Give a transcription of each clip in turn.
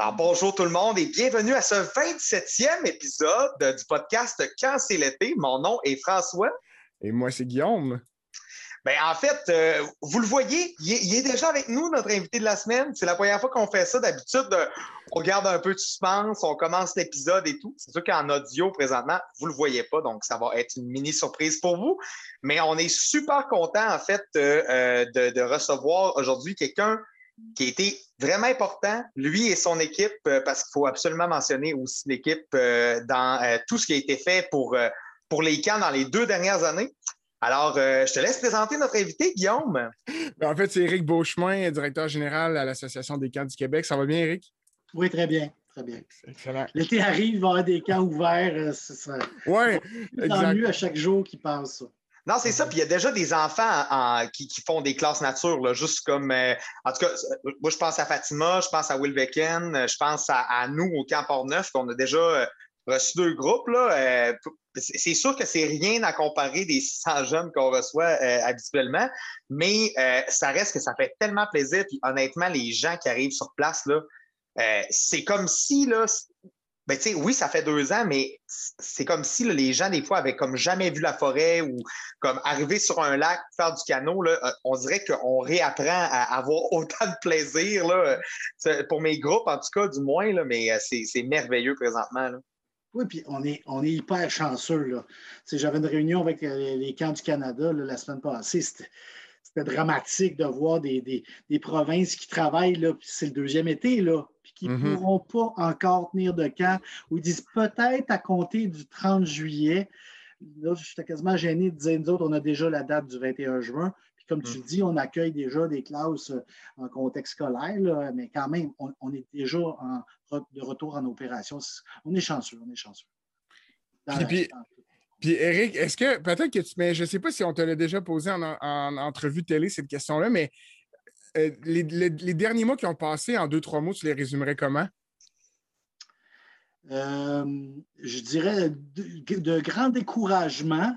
Alors, bonjour tout le monde et bienvenue à ce 27e épisode du podcast Quand c'est l'été. Mon nom est François. Et moi, c'est Guillaume. Ben, en fait, euh, vous le voyez, il est, déjà avec nous, notre invité de la semaine. C'est la première fois qu'on fait ça. D'habitude, euh, on garde un peu de suspense, on commence l'épisode et tout. C'est sûr qu'en audio, présentement, vous ne le voyez pas, donc ça va être une mini surprise pour vous. Mais on est super content, en fait, euh, de, recevoir aujourd'hui quelqu'un qui a été vraiment important, lui et son équipe, parce qu'il faut absolument mentionner aussi l'équipe dans tout ce qui a été fait pour, pour les camps dans les deux dernières années. Alors, euh, je te laisse présenter notre invité, Guillaume. Ben, en fait, c'est Éric Beauchemin, directeur général à l'Association des camps du Québec. Ça va bien, Éric? Oui, très bien. Très bien. Excellent. L'été arrive, il va y avoir des camps ouverts. Euh, oui, exact. mieux à chaque jour qui passe ça. Non, c'est ça. Puis il y a déjà des enfants qui, font des classes nature, juste comme. Euh, en tout cas, moi, je pense à Fatima, je pense à Will je pense à, nous au Camp Port-Neuf, qu'on a déjà reçu deux groupes. Là, c'est sûr que c'est rien à comparer des 600 jeunes qu'on reçoit euh, habituellement, mais euh, ça reste que ça fait tellement plaisir. Puis honnêtement, les gens qui arrivent sur place, là, euh, c'est comme si, là, ben, oui, ça fait deux ans, mais c'est comme si les gens, des fois, avaient comme jamais vu la forêt ou comme arriver sur un lac, faire du canot, là, on dirait qu'on réapprend à avoir autant de plaisir. Là, pour mes groupes, en tout cas, du moins, là, mais c'est merveilleux présentement. Oui, puis on est, on est hyper chanceux. J'avais une réunion avec euh, les, camps du Canada la semaine passée. C'était dramatique de voir des, provinces qui travaillent, c'est le deuxième été, là, puis qui ne mm-hmm. pourront pas encore tenir de camp, où ils disent peut-être à compter du 30 juillet. Là, j'étais quasiment gêné de dire, nous autres, on a déjà la date du 21 juin. Puis comme tu mm. dis, on accueille déjà des classes euh, en contexte scolaire, mais quand même, on, est déjà en, de retour en opération. On est chanceux, on est chanceux. Puis, Eric, est-ce que peut-être que tu. Mais je ne sais pas si on te l'a déjà posé en, entrevue télé, cette question-là, mais euh, les, derniers mois qui ont passé, en deux, trois mots, tu les résumerais comment? Euh, je dirais de, de grand découragement,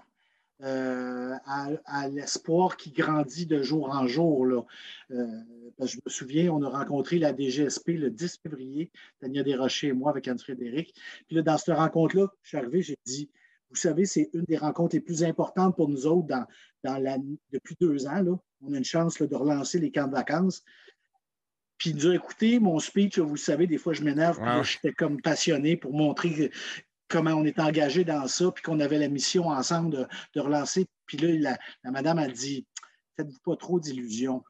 euh, à, l'espoir qui grandit de jour en jour. Là. Je me souviens, on a rencontré la DGSP le 10 février, Tania Desrochers et moi avec Anne-Frédéric. Puis là, dans cette rencontre-là, je suis arrivé, j'ai dit, vous savez, c'est une des rencontres les plus importantes pour nous autres dans, dans depuis deux ans. Là. On a une chance de relancer les camps de vacances. Puis il nous a écouté mon speech, vous savez, des fois je m'énerve, puis j'étais comme passionné pour montrer comment on est engagé dans ça, puis qu'on avait la mission ensemble de, relancer. Puis là, la, madame a dit Faites-vous pas trop d'illusions.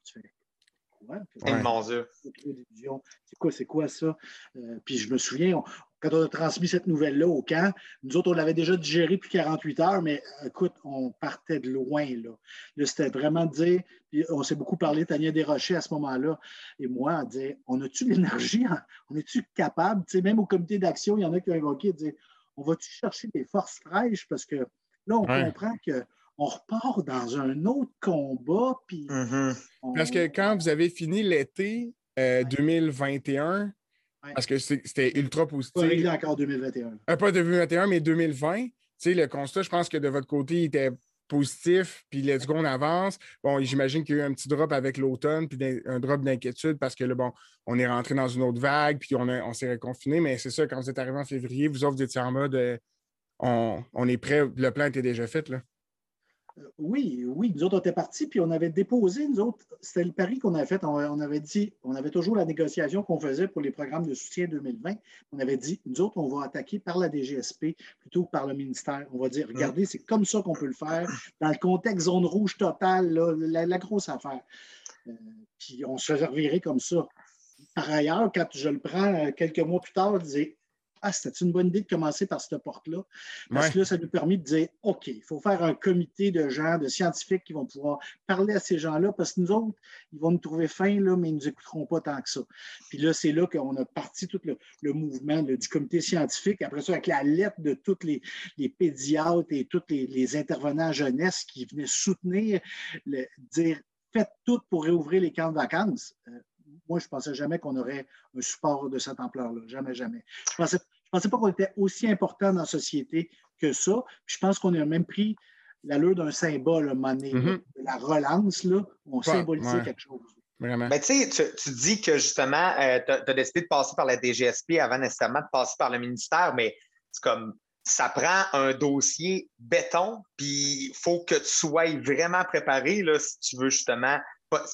Ouais, mon Dieu. C'est quoi, c'est quoi ça? Euh, puis je me souviens, quand on a transmis cette nouvelle-là au camp, nous autres, on l'avait déjà digéré depuis 48 heures, mais écoute, on partait de loin. Là, là c'était vraiment de dire, puis on s'est beaucoup parlé, Tania Desrochers à ce moment-là, et moi, à dire on a-tu l'énergie? On est-tu capable? Tu sais, même au comité d'action, il y en a qui ont évoqué, dire on va-tu chercher des forces fraîches? Parce que là, on comprend qu'on repart dans un autre combat. Puis mm-hmm. Parce que quand vous avez fini l'été 2021, parce que c'était ultra positif. Pas réglé encore 2021. Euh, pas 2021, mais 2020. le constat, je pense que de votre côté, il était positif, puis let's go, on avance. Bon, j'imagine qu'il y a eu un petit drop avec l'automne, puis un drop d'inquiétude parce que, là, bon, on est rentré dans une autre vague, puis on, on s'est reconfiné, mais c'est ça, quand vous êtes arrivé en février, vous autres, vous étiez en mode euh, on, on, est prêt, le plan était déjà fait, là. Euh, oui, oui, nous autres, on était partis, puis on avait déposé, nous autres, c'était le pari qu'on avait fait. On, avait dit, on avait toujours la négociation qu'on faisait pour les programmes de soutien 2020. On avait dit, nous autres, on va attaquer par la DGSP plutôt que par le ministère. On va dire, hum. regardez, c'est comme ça qu'on peut le faire, dans le contexte zone rouge totale, la, grosse affaire. Euh, puis on se revirait comme ça. Par ailleurs, quand je le prends euh, quelques mois plus tard, je disais, ah, c'était une bonne idée de commencer par cette porte-là. Parce que là, ça nous permet de dire, OK, il faut faire un comité de gens, de scientifiques qui vont pouvoir parler à ces gens-là, parce que nous autres, ils vont nous trouver fins, là, mais ils ne nous écouteront pas tant que ça. Puis là, c'est là qu'on a parti tout le, mouvement du comité scientifique. Après ça, avec la lettre de tous les, pédiatres et tous les, intervenants jeunesse qui venaient soutenir, le, dire, faites tout pour réouvrir les camps de vacances. Euh, moi, je ne pensais jamais qu'on aurait un support de cette ampleur-là. Jamais, jamais. Je ne pensais, pensais pas qu'on était aussi important dans la société que ça. je pense qu'on a même pris l'allure d'un symbole, monnaie, mm-hmm. de la relance, là, on symbolisait quelque chose. Vraiment. Ben, tu, tu dis que justement, euh, tu as, décidé de passer par la DGSP avant nécessairement de passer par le ministère, mais c'est comme ça prend un dossier béton, puis il faut que tu sois vraiment préparé là, si tu veux justement.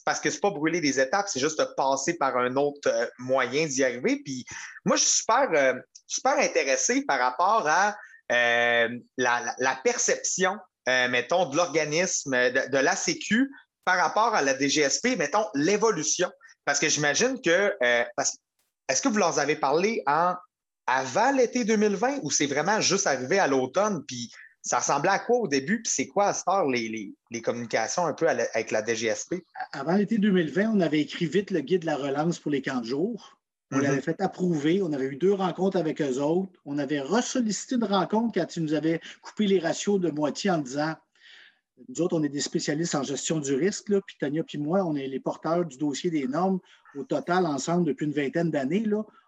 Parce que c'est pas brûler des étapes, c'est juste passer par un autre euh, moyen d'y arriver. Puis moi, je suis super, euh, super intéressé par rapport à la, la, perception, mettons, de l'organisme, de, de la Sécu par rapport à la DGSP, mettons, l'évolution. Parce que j'imagine que. Euh, est-ce que vous leur avez parlé en, avant l'été 2020 ou c'est vraiment juste arrivé à l'automne? Puis ça ressemblait à quoi au début? Puis c'est quoi à ce temps les, les, communications un peu avec la DGSP? Avant l'été 2020, on avait écrit vite le guide de la relance pour les 15 jours. On l'avait mm-hmm. fait approuver. On avait eu deux rencontres avec eux autres. On avait ressollicité une rencontre quand ils nous avaient coupé les ratios de moitié en disant nous autres, on est des spécialistes en gestion du risque, là, puis Tania puis moi, on est les porteurs du dossier des normes au total ensemble depuis une vingtaine d'années.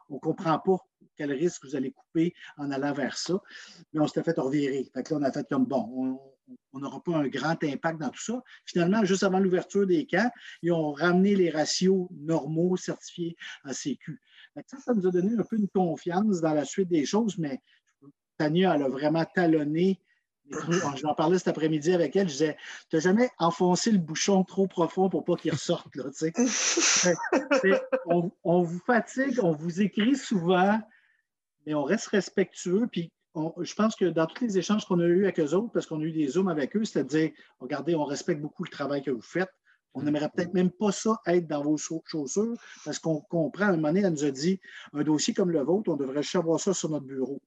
On ne comprend pas quel risque vous allez couper en allant vers ça. Mais on s'était fait revirer. Fait que là, on a fait comme bon, on n'aura pas un grand impact dans tout ça. Finalement, juste avant l'ouverture des camps, ils ont ramené les ratios normaux certifiés à Sécu. ça, ça nous a donné un peu une confiance dans la suite des choses, mais Tania, elle a vraiment talonné je en parlais cet après-midi avec elle. Je disais, tu n'as jamais enfoncé le bouchon trop profond pour pas qu'il ressorte. Là, on, vous fatigue, on vous écrit souvent, mais on reste respectueux. Puis je pense que dans tous les échanges qu'on a eus avec eux autres, parce qu'on a eu des zooms avec eux, c'est à dire, regardez, on respecte beaucoup le travail que vous faites. On n'aimerait peut-être même pas ça être dans vos chaussures parce qu'on comprend, à un moment donné, elle nous a dit, un dossier comme le vôtre, on devrait savoir ça sur notre bureau.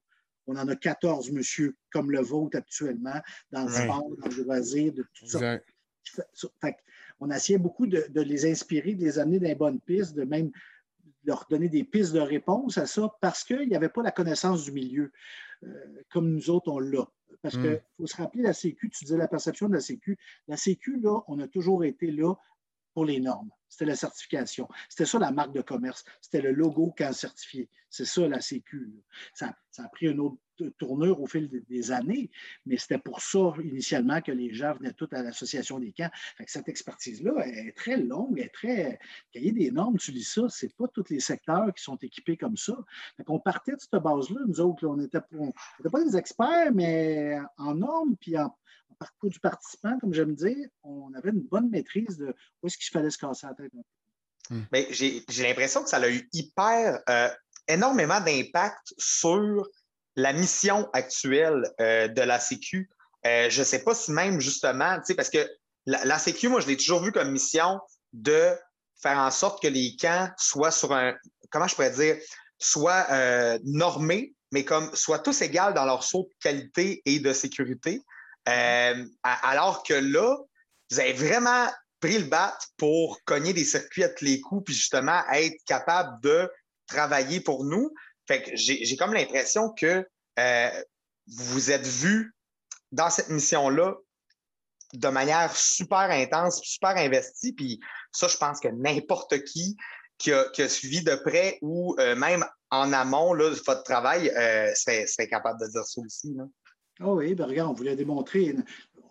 On en a 14, monsieur, comme le vôtre actuellement, dans le sport, dans le loisir, de tout ça. on essayait beaucoup de, les inspirer, de les amener dans les bonnes pistes, de même leur donner des pistes de réponse à ça, parce qu'il n'y avait pas la connaissance du milieu, euh, comme nous autres, on l'a. Parce qu'il hmm. faut se rappeler, la Sécu, tu disais la perception de la Sécu. La Sécu, là, on a toujours été là pour les normes. C'était la certification. C'était ça la marque de commerce. C'était le logo quand certifié. C'est ça la Sécu. Ça, a pris une autre tournure au fil des années, mais c'était pour ça initialement que les gens venaient tous à l'Association des camps. cette expertise-là est très longue, est très. Cahier des normes, tu lis ça, c'est pas tous les secteurs qui sont équipés comme ça. on partait de cette base-là, nous autres, on n'était pas des experts, mais en normes puis en, du participant, comme j'aime dire, on avait une bonne maîtrise de où est-ce qu'il fallait se casser la tête. Hmm. J'ai l'impression que ça a eu hyper euh, énormément d'impact sur la mission actuelle euh, de la Sécu. Euh, je ne sais pas si même justement, parce que la, la, Sécu, moi, je l'ai toujours vu comme mission de faire en sorte que les camps soient sur un, comment je pourrais dire, soient normés, mais comme soient tous égaux dans leur saut de qualité et de sécurité. Euh, alors que là, vous avez vraiment pris le bat pour cogner des circuits à tous les coups, puis justement être capable de travailler pour nous. Fait que j'ai comme l'impression que euh, vous êtes vu dans cette mission-là de manière super intense, super investie. Puis ça, je pense que n'importe qui qui a, suivi de près ou euh, même en amont là, de votre travail serait, capable de dire ça aussi. Oh oui, ben regarde, on voulait démontrer.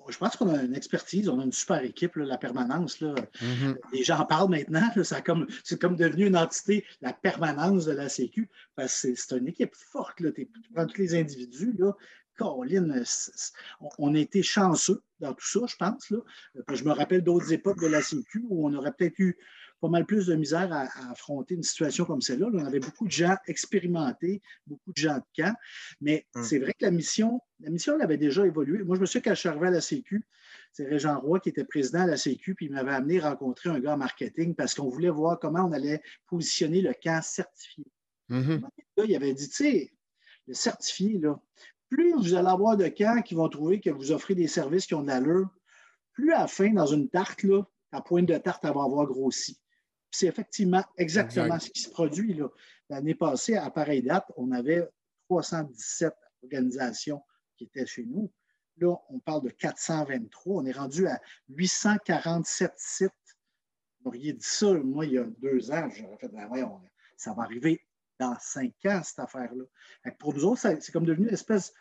Je pense qu'on a une expertise, on a une super équipe, la permanence. Là. Mm-hmm. Les gens en parlent maintenant, c'est comme, comme devenu une entité, la permanence de la Sécu, parce que c'est une équipe forte. Là. Tu prends tous les individus, là, Caroline, on a été chanceux dans tout ça, je pense. Là. Je me rappelle d'autres époques de la Sécu où on aurait peut-être eu pas mal plus de misère à, affronter une situation comme celle-là. On avait beaucoup de gens expérimentés, beaucoup de gens de camp, mais hum. c'est vrai que la mission, la mission elle avait déjà évolué. Moi, je me quand je suis arrivé à la Sécu, c'est Régent Roy qui était président à la Sécu, puis il m'avait amené rencontrer un gars en marketing parce qu'on voulait voir comment on allait positionner le camp certifié. Mm-hmm. il avait dit, tu sais, le certifié, là, plus vous allez avoir de camps qui vont trouver que vous offrez des services qui ont de l'allure, plus à la fin, dans une tarte, là, la pointe de tarte, elle va avoir grossi. C'est effectivement exactement ce qui se produit. L'année passée, à pareille date, on avait 317 organisations qui étaient chez nous. Là, on parle de 423. On est rendu à 847 sites. Vous auriez dit ça, moi, il y a deux ans, j'aurais fait, ben ça va arriver dans cinq ans, cette affaire-là. Pour nous autres, c'est comme devenu une espèce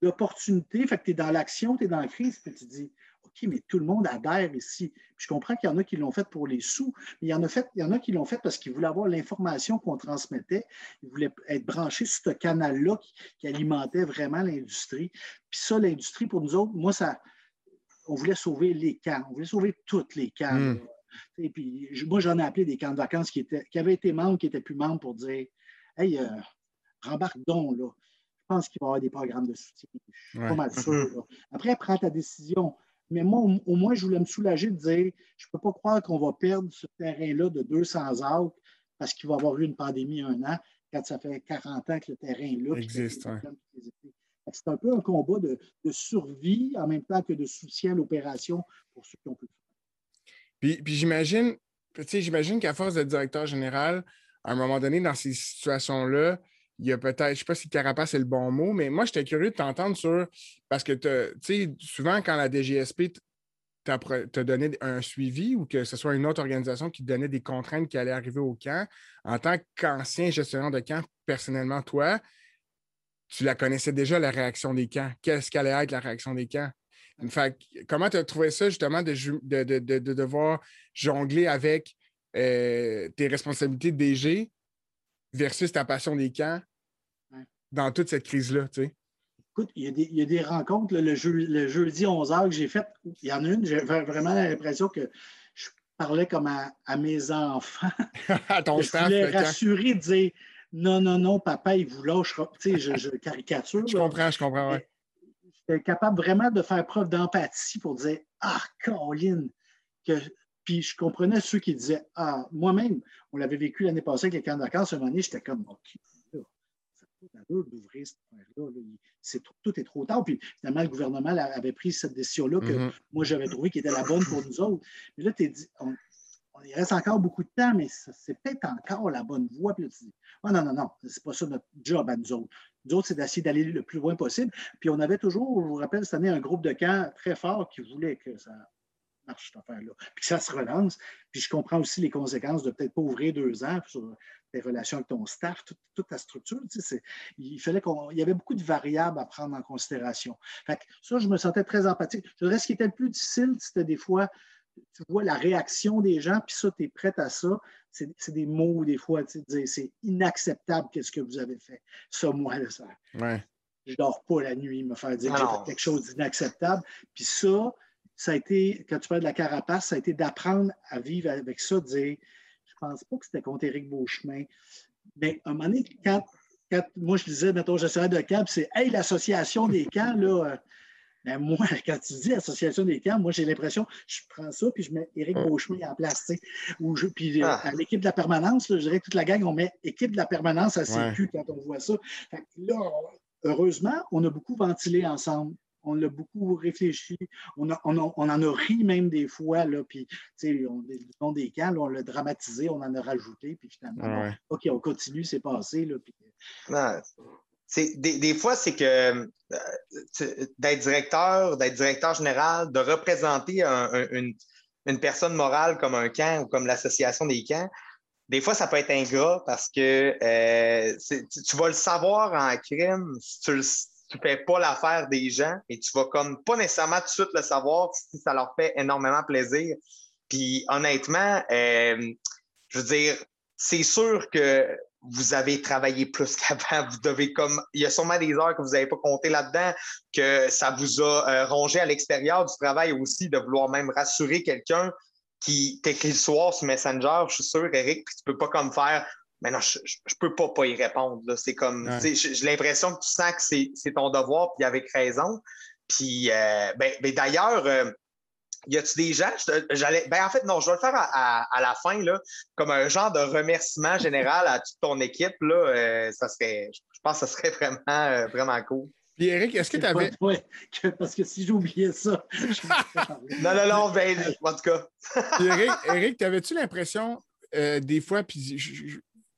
d'opportunité. Fait que tu es dans l'action, tu es dans la crise, puis tu dis, OK, OK, mais tout le monde adhère ici. je comprends qu'il y en a qui l'ont fait pour les sous, mais il y en a, fait, il y en a qui l'ont fait parce qu'ils voulaient avoir l'information qu'on transmettait. Ils voulaient être branchés sur ce canal-là qui, alimentait vraiment l'industrie. Puis ça, l'industrie, pour nous autres, moi, ça, on voulait sauver les camps. On voulait sauver toutes les camps. Hmm. Et puis, moi, j'en ai appelé des camps de vacances qui, étaient, qui avaient été membres, qui n'étaient plus membres pour dire Hey, euh, rembarque donc, là. Je pense qu'il va y avoir des programmes de soutien. Je suis pas mal sûr. Après, prends ta décision. Mais moi, au, moins, je voulais me soulager de dire je ne peux pas croire qu'on va perdre ce terrain-là de 200 acres parce qu'il va y avoir eu une pandémie un an, quand ça fait 40 ans que le terrain là existe. C'est un peu un combat de, survie en même temps que de soutien à l'opération pour ceux qui ont pu Puis, puis j'imagine, j'imagine qu'à force de directeur général, à un moment donné, dans ces situations-là, il y a peut-être, je ne sais pas si carapace est le bon mot, mais moi, j'étais curieux de t'entendre sur, parce que, tu sais, souvent, quand la DGSP t'a donné un suivi ou que ce soit une autre organisation qui te donnait des contraintes qui allaient arriver au camp, en tant qu'ancien gestionnaire de camp, personnellement, toi, tu la connaissais déjà, la réaction des camps. Qu'est-ce qu'allait être la réaction des camps? Comment tu as trouvé ça, justement, de, de, devoir jongler avec euh, tes responsabilités de DG versus ta passion des camps dans toute cette crise-là, tu sais? Écoute, il y, a des, rencontres le, jeudi 11h que j'ai fait. Il y en a une, j'avais vraiment l'impression que je parlais comme à, mes enfants. à ton je voulais rassurer, dire non, non, non, papa, il vous lâchera. Tu sais, je, caricature. je comprends, je comprends, oui. J'étais capable vraiment de faire preuve d'empathie pour dire Ah, Caroline, que puis je comprenais ceux qui disaient Ah, moi-même, on l'avait vécu l'année passée avec les camps de vacances, un moment donné, j'étais comme OK, d'ouvrir cette affaire-là. tout est trop tard. Puis finalement, le gouvernement avait pris cette décision-là que mm-hmm. moi, j'avais trouvé qui était la bonne pour nous autres. Mais là, tu dit, on, il reste encore beaucoup de temps, mais c'est peut-être encore la bonne voie. Puis là, tu dis, oh, non, non, non, c'est pas ça notre job à nous autres. Nous autres, c'est d'essayer d'aller le plus loin possible. Puis on avait toujours, je vous rappelle, cette année, un groupe de camp très fort qui voulait que ça marche, cette affaire-là. Puis que ça se relance. Puis je comprends aussi les conséquences de peut-être pas ouvrir deux ans sur tes relations avec ton staff, toute, ta structure. il fallait qu'on. Il y avait beaucoup de variables à prendre en considération. Fait que ça, je me sentais très empathique. Je dirais ce qui était le plus difficile, c'était des fois, tu vois la réaction des gens, puis ça, tu es prête à ça. C'est des mots, des fois, tu sais, c'est inacceptable qu'est-ce que vous avez fait. Ça, moi, là, ça. Ouais. Je dors pas la nuit, me faire dire que j'ai fait quelque chose d'inacceptable. Puis ça, ça a été, quand tu parles de la carapace, ça a été d'apprendre à vivre avec ça, de dire, je pense pas que c'était contre Éric Beauchemin, mais à un moment donné, quand, moi je disais, mettons, gestionnaire de camp, c'est Hey, l'association des camps, là, euh, ben moi, quand tu dis association des camps, moi j'ai l'impression, je prends ça puis je mets Éric Beauchemin en place, ou je, puis euh, ah. à l'équipe de la permanence, je dirais que toute la gang, on met équipe de la permanence à CQ quand on voit ça. là, heureusement, on a beaucoup ventilé ensemble on l'a beaucoup réfléchi. On, en a ri même des fois, là, puis, on, le nom des camps, on l'a dramatisé, on en a rajouté, puis finalement, OK, on continue, c'est passé. Là, puis... des, fois, c'est que euh, d'être directeur, d'être directeur général, de représenter une, personne morale comme un camp ou comme l'association des camps, des fois, ça peut être ingrat parce que euh, tu, vas le savoir en crime si tu le tu fais pas l'affaire des gens et tu vas comme pas nécessairement tout de suite le savoir si ça leur fait énormément plaisir. Puis honnêtement, euh, je veux dire, c'est sûr que vous avez travaillé plus qu'avant. Vous devez comme. Il y a sûrement des heures que vous n'avez pas compté là-dedans, que ça vous a euh, rongé à l'extérieur du travail aussi, de vouloir même rassurer quelqu'un qui t'écrit le soir sur Messenger. Je suis sûr, Eric, puis tu peux pas comme faire mais non, je, ne peux pas pas y répondre. C'est comme, j'ai l'impression que tu sens que c'est ton devoir, puis avec raison. Puis, euh, ben, ben, d'ailleurs, euh, y a-tu des gens, j'allais, ben en fait, non, je vais le faire à, la fin, là, comme un genre de remerciement général à toute ton équipe, là, euh, ça serait, je pense que ça serait vraiment, vraiment cool. Puis Eric, est-ce que tu avais. Oui, parce que si j'oubliais ça. non, non, non, ben, en tout cas. puis Eric, Eric t'avais-tu l'impression, des fois, puis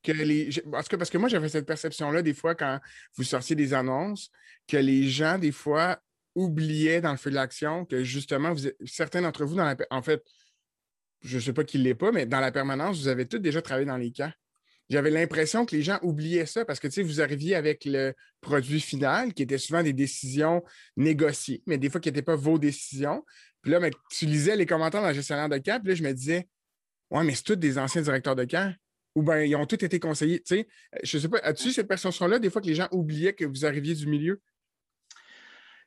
que les. Parce que, parce que moi, j'avais cette perception-là des fois quand vous sortiez des annonces, que les gens, des fois, oubliaient dans le feu de l'action que justement, vous, certains d'entre vous, dans la, en fait, je ne sais pas qui ne l'est pas, mais dans la permanence, vous avez tous déjà travaillé dans les camps. j'avais l'impression que les gens oubliaient ça parce que tu sais, vous arriviez avec le produit final qui était souvent des décisions négociées, mais des fois qui n'étaient pas vos décisions. Puis là, mais, tu lisais les commentaires dans le gestionnaire de camp, puis là, je me disais, ouais, mais c'est tous des anciens directeurs de camp. Ou bien ils ont tous été conseillés. Tu sais, je ne sais pas, as-tu cette perception-là, des fois que les gens oubliaient que vous arriviez du milieu?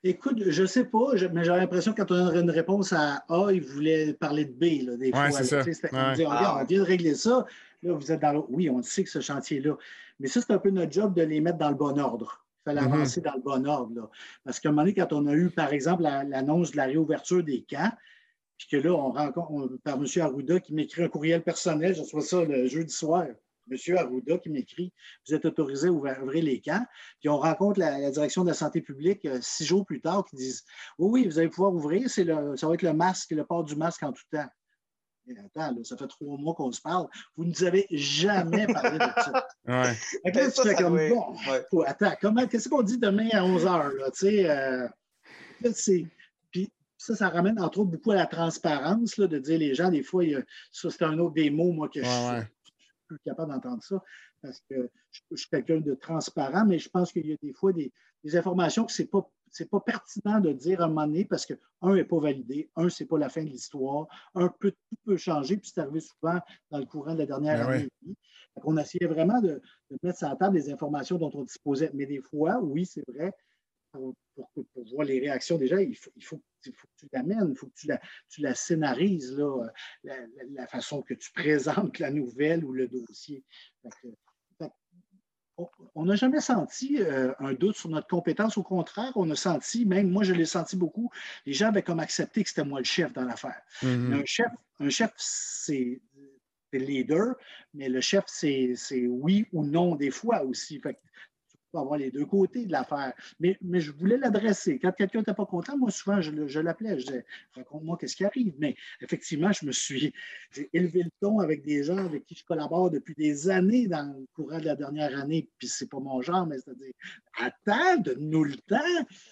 Écoute, je ne sais pas, mais j'ai l'impression que quand on a une réponse à A, ils voulaient parler de B, là, des fois. Ça. on, dit, on, vient de régler ça. Là, vous êtes dans Oui, on sait que ce chantier-là. Mais ça, c'est un peu notre job de les mettre dans le bon ordre. Il fallait mm-hmm. avancer dans le bon ordre. Là. Parce qu'à un moment donné, quand on a eu, par exemple, l'annonce de la réouverture des camps, puis que là, on rencontre par M. Arruda qui m'écrit un courriel personnel, je reçois ça le jeudi soir. M. Arruda qui m'écrit Vous êtes autorisé à ouvrir les camps. Puis on rencontre la, direction de la santé publique euh, six jours plus tard qui disent Oui, oui, vous allez pouvoir ouvrir, ça va être le masque, le port du masque en tout temps. attends, ça fait trois mois qu'on se parle. Vous ne nous avez jamais parlé de ça. Ouais. comme, bon, attends, comment, qu'est-ce qu'on dit demain à 11 h? Euh, puis ça, ça ramène entre autres beaucoup à la transparence, de dire les gens, des fois, ça c'est un autre des mots, moi, que je, plus capable d'entendre ça parce que je, suis quelqu'un de transparent, mais je pense qu'il y a des fois des, informations que ce n'est pas, pas pertinent de dire à un moment donné parce que, un, n'est pas validé, un, ce n'est pas la fin de l'histoire, un, peut, tout peut changer, puis c'est arrivé souvent dans le courant de la dernière ben année. On essayait vraiment de, mettre sur la table des informations dont on disposait. Mais des fois, oui, c'est vrai, pour, voir les réactions déjà, il faut, il faut, que tu l'amènes, il faut que tu la, tu la scénarises, là, la, façon que tu présentes la nouvelle ou le dossier. on n'a jamais senti euh, un doute sur notre compétence. Au contraire, on a senti, même moi je l'ai senti beaucoup, les gens avaient comme accepté que c'était moi le chef dans l'affaire. Mm-hmm. Un chef, un chef c'est le leader, mais le chef, c'est oui ou non des fois aussi. Fait faut avoir les deux côtés de l'affaire. Mais, mais je voulais l'adresser. Quand quelqu'un n'était pas content, moi, souvent, je, je l'appelais. Je disais, raconte-moi qu'est-ce qui arrive. Mais effectivement, je me suis j'ai élevé le ton avec des gens avec qui je collabore depuis des années dans le courant de la dernière année. Puis c'est pas mon genre, mais c'est-à-dire, attends, donne-nous le temps.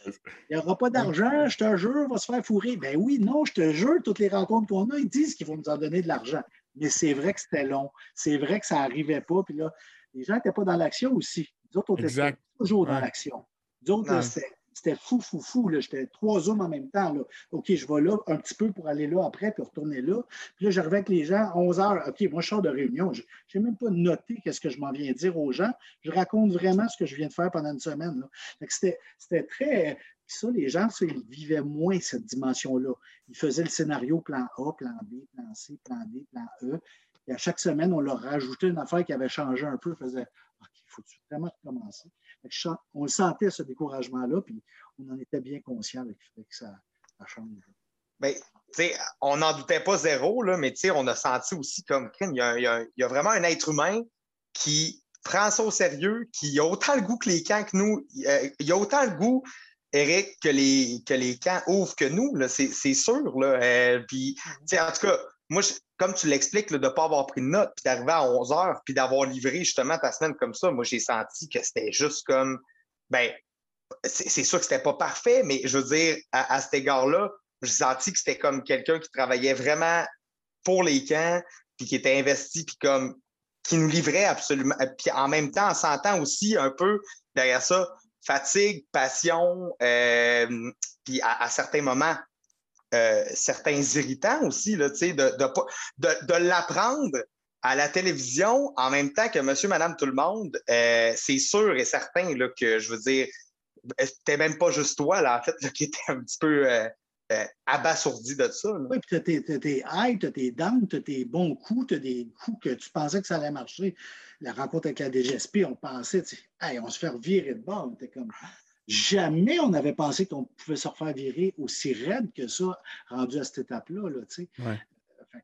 Il n'y aura pas d'argent, je te jure, on va se faire fourrer. Ben oui, non, je te jure, toutes les rencontres qu'on a, ils disent qu'ils vont nous en donner de l'argent. Mais c'est vrai que c'était long. C'est vrai que ça n'arrivait pas. Puis là, les gens n'étaient pas dans l'action aussi. Nous autres, on était toujours dans l'action. Nous c'était fou, fou, fou. J'étais trois hommes en même temps. Là. OK, je vais là un petit peu pour aller là après, puis retourner là. Puis là, j'arrivais avec les gens à 11 heures. OK, moi, je sors de réunion. Je n'ai même pas noté qu'est-ce que je m'en viens dire aux gens. Je raconte vraiment ce que je viens de faire pendant une semaine. C'était très. ça, les gens, ils vivaient moins cette dimension-là. Ils faisaient le scénario plan A, plan B, plan C, plan D, plan E. Et à chaque semaine, on leur rajoutait une affaire qui avait changé un peu. faisait faut-tu vraiment recommencer? On le sentait, ce découragement-là, puis on en était bien conscient avec, ça, change. Bien, on n'en doutait pas zéro, là, mais on a senti aussi comme il y, a, il, y a, vraiment un être humain qui prend ça au sérieux, qui a autant le goût que les camps que nous. Il a autant le goût, Eric, que les, que les camps ouvrent que nous, c'est sûr. Là. Euh, en tout cas, moi, comme tu l'expliques, de ne pas avoir pris de note, puis d'arriver à 11 heures, puis d'avoir livré justement ta semaine comme ça, moi, j'ai senti que c'était juste comme, ben, c'est sûr que c'était pas parfait, mais je veux dire, à, cet égard-là, j'ai senti que c'était comme quelqu'un qui travaillait vraiment pour les camps, puis qui était investi, puis comme, qui nous livrait absolument. Puis en même temps, on s'entend aussi un peu derrière ça, fatigue, passion, euh, puis à, certains moments, euh, certains irritants aussi, là, de, de, de, l'apprendre à la télévision en même temps que monsieur, madame, tout le monde, euh, c'est sûr et certain là, que, je veux dire, c'était même pas juste toi, là, en fait, qui était un petit peu euh, abasourdi de ça. Oui, puis tu as tes, highs, tu tes downs, tu as tes bons coups, tu as des coups que tu pensais que ça allait marcher. La rencontre avec la DGSP, on pensait, hey, on se fait virer de bord. Comme, Jamais on avait pensé qu'on pouvait se refaire virer aussi raide que ça, rendu à cette étape-là. Là,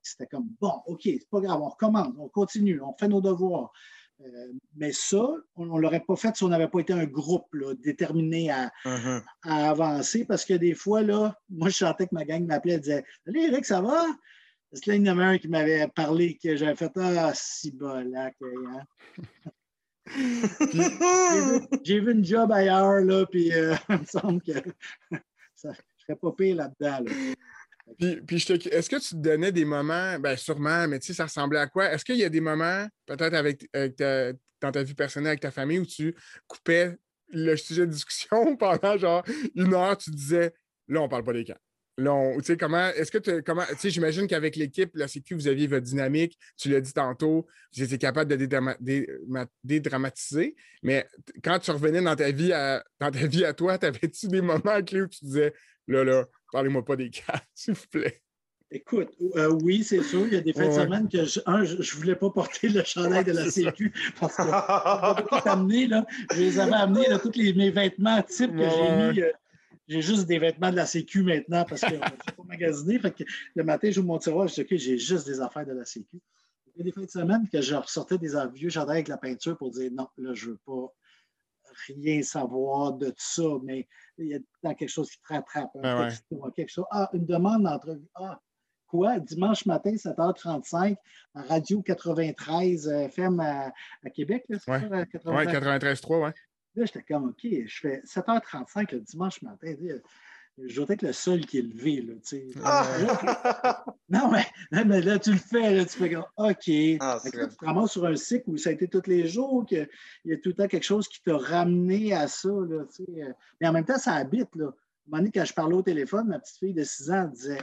C'était comme, bon, OK, c'est pas grave, on recommence, on continue, on fait nos devoirs. Euh, mais ça, on ne l'aurait pas fait si on n'avait pas été un groupe déterminé mm-hmm. à, avancer parce que des fois, là, moi, je sentais que ma gang m'appelait et disait Salut Eric, ça va? Parce que là, il y en avait un qui m'avait parlé que j'avais fait Ah, si bolac, hein? J'ai vu une job ailleurs, là, puis euh, il me semble que ça, je serais pas pire là-dedans. Puis, est-ce que tu te donnais des moments, bien sûrement, mais tu sais, ça ressemblait à quoi? Est-ce qu'il y a des moments, peut-être avec, dans ta vie personnelle, avec ta famille, où tu coupais le sujet de discussion pendant genre une heure, tu disais, là, on parle pas des camps. Là, tu sais, comment, est-ce que tu, comment, tu sais, j'imagine qu'avec l'équipe, la Sécu, vous aviez votre dynamique, tu l'as dit tantôt, vous étiez capable de dédramatiser, mais quand tu revenais dans ta vie à, dans ta vie à toi, t'avais-tu des moments clés où tu disais, là, là, parlez-moi pas des cas, s'il vous plaît? Écoute, euh, oui, c'est sûr. Il y a des fins de semaine que je, un, je ne voulais pas porter le chandail de la Sécu parce que je là. Je les avais amenés, là, tous les, mes vêtements types que j'ai mis. Euh, j'ai juste des vêtements de la Sécu maintenant parce que je ne pas magasiner. Fait que le matin, je mon tiroir, je dis OK, j'ai juste des affaires de la Sécu. Il y a des fins de semaine que je ressortais des vieux chandails avec la peinture pour dire non, là, je ne veux pas rien savoir de ça, mais il y a quelque chose qui te rattrape, un quelque chose. Ah, une demande d'entrevue. Ah, quoi? Dimanche matin, 7h35, à Radio 93 FM à, Québec, c'est ça? 93.3, oui. Là, j'étais comme, OK, je fais 7h35 le dimanche matin. Je dois être le seul qui est levé. Là, ah! non, mais, mais, là, tu le fais. Là, tu fais comme, OK. Ah, tu te ramasses sur un cycle où ça a été tous les jours, qu'il y a tout le temps quelque chose qui t'a ramené à ça. Là, mais en même temps, ça habite. Là. À un moment donné, quand je parlais au téléphone, ma petite fille de 6 ans disait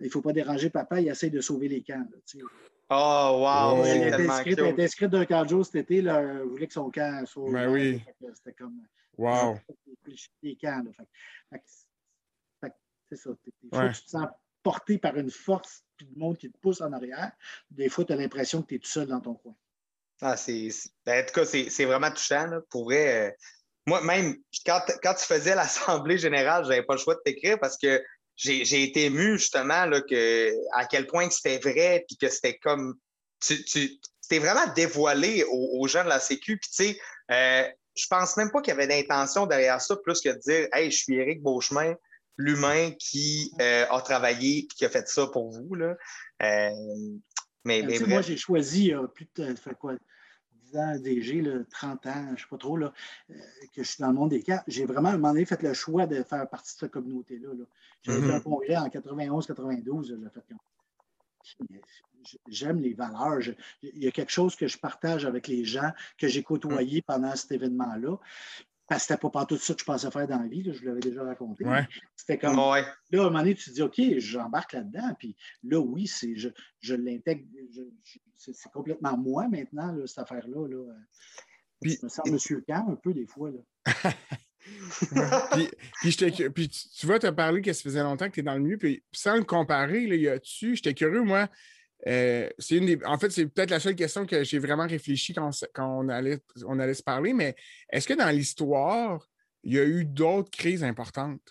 Il ne faut pas déranger papa, il essaie de sauver les camps. Là, Oh, wow! Elle était inscrite, elle était inscrite d'un camp de jour cet été. Là, elle voulait que son camp soit. Ben oui. C'était comme. Wow! Les camps. c'est ça. Des fois, tu te sens porté par une force puis du monde qui te pousse en arrière. Des fois, tu as l'impression que tu es tout seul dans ton coin. Ah, c'est, en tout cas, c'est, vraiment touchant. Là. Pour vrai, euh, moi, même, quand, quand tu faisais l'Assemblée générale, je n'avais pas le choix de t'écrire parce que j'ai été ému justement là, que, à quel point c'était vrai, puis que c'était comme. Tu, tu c'était vraiment dévoilé aux, gens de la Sécu. Puis, tu sais, euh, je pense même pas qu'il y avait d'intention derrière ça, plus que de dire Hey, je suis Éric Beauchemin, l'humain qui euh, a travaillé et qui a fait ça pour vous. Là. Euh, mais, mais moi, j'ai choisi plus de fait quoi, 10 ans DG, 30 ans, je ne sais pas trop, là, que je suis dans le monde des cas. J'ai vraiment, à un moment donné, fait le choix de faire partie de cette communauté-là. Là. J'avais fait un congrès en 91-92. J'aime les valeurs. il y a quelque chose que je partage avec les gens que j'ai côtoyés pendant cet événement-là. Parce que c'était pas tout ça que je pensais faire dans la vie, je vous l'avais déjà raconté. C'était comme. Là, à un moment donné, tu te dis, OK, j'embarque là-dedans. Puis là, oui, je, je l'intègre. C'est complètement moi maintenant, cette affaire-là. Là. Puis, je me sens Monsieur Camp un peu des fois. Là. puis, tu vois, tu as parlé que ça faisait longtemps que tu es dans le milieu, puis sans le comparer, là, y a-tu, j'étais curieux, moi, euh, une En fait, c'est peut-être la seule question que j'ai vraiment réfléchi quand, on, allait, on allait se parler, mais est-ce que dans l'histoire, il y a eu d'autres crises importantes?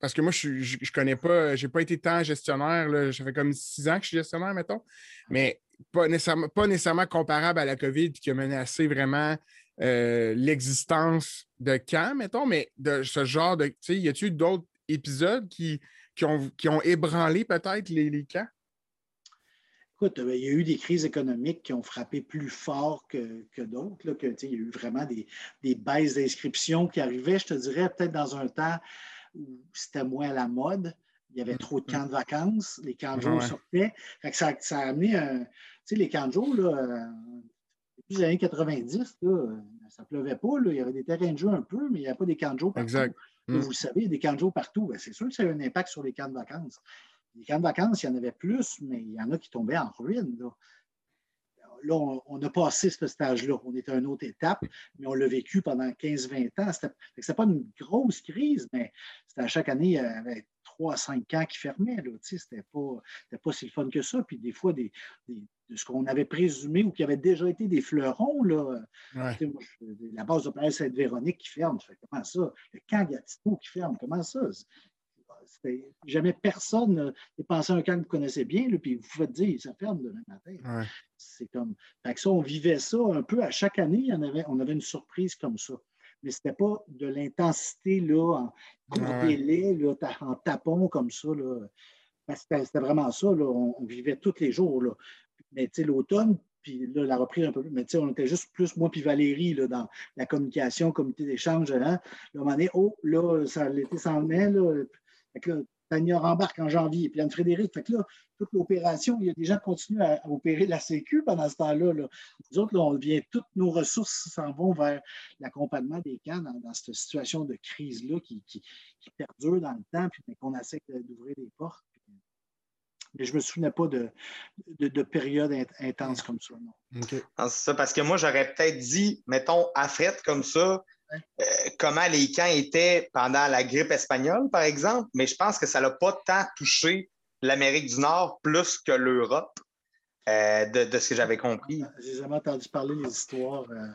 Parce que moi, je ne connais pas, j'ai pas été tant gestionnaire, là, ça fait comme six ans que je suis gestionnaire, mettons, mais pas nécessairement, pas nécessairement comparable à la COVID qui a menacé vraiment euh, l'existence de camps, mettons, mais de ce genre de. Y a-t-il d'autres épisodes qui, qui, ont, qui ont ébranlé peut-être les, camps? Écoute, euh, il y a eu des crises économiques qui ont frappé plus fort que, que d'autres. Que, il y a eu vraiment des, des baisses d'inscription qui arrivaient, je te dirais, peut-être dans un temps où c'était moins à la mode. Il y avait trop de mm-hmm. camps de vacances, les camps de jour sortaient. ça, ça, a amené un. Tu sais, les camps de jour, là, euh, depuis les années 90, là, ça ne pleuvait pas. Là. Il y avait des terrains de jeu un peu, mais il n'y avait pas des camps de jour partout. Exact. Vous le savez, il y a des camps de jour partout. Ben, c'est sûr que ça a un impact sur les camps de vacances. Les camps de vacances, il y en avait plus, mais il y en a qui tombaient en ruine. Là, là on, a passé ce stage-là. On était à une autre étape, mais on l'a vécu pendant 15-20 ans. Ce n'était pas une grosse crise, mais c'était à chaque année, il y avait trois à cinq camps qui fermaient. Ce n'était pas, pas si le fun que ça. Puis des fois, des, de ce qu'on avait présumé ou qui avait déjà été des fleurons. Là. la base de Sainte-Véronique qui ferme. comment ça? Le camp Gatineau qui ferme, comment ça? Jamais personne n'a pensé à un camp que vous connaissez bien, là, puis vous pouvez dire, ça ferme demain matin. C'est comme. Fait que ça, on vivait ça un peu à chaque année, on avait, on avait une surprise comme ça. Mais ce n'était pas de l'intensité là, en court délai, là, en tapon comme ça. Là. C'était vraiment ça. Là. On, on, vivait tous les jours. Là mais l'automne, puis là, la reprise un peu plus, mais on était juste plus, moi puis Valérie, là, dans la communication, comité d'échange. Là, là, à un moment donné, oh, là, l'été s'en venait, là. Tu Tania rembarque en janvier, puis Anne-Frédéric. Fait que là, toute l'opération, il y a des gens qui continuent à, opérer la Sécu pendant ce temps-là. Nous autres, là, on vient, toutes nos ressources s'en vont vers l'accompagnement des camps dans, cette situation de crise-là qui, perdure dans le temps, puis qu'on essaie d'ouvrir des portes. Mais je ne me souvenais pas de, de, période intense comme ça. Non. Ah, c'est ça, parce que moi, j'aurais peut-être dit, mettons, à fret comme ça, euh, comment les camps étaient pendant la grippe espagnole, par exemple, mais je pense que ça n'a pas tant touché l'Amérique du Nord plus que l'Europe, euh, de, ce que j'avais compris. J'ai jamais entendu parler des histoires. Euh,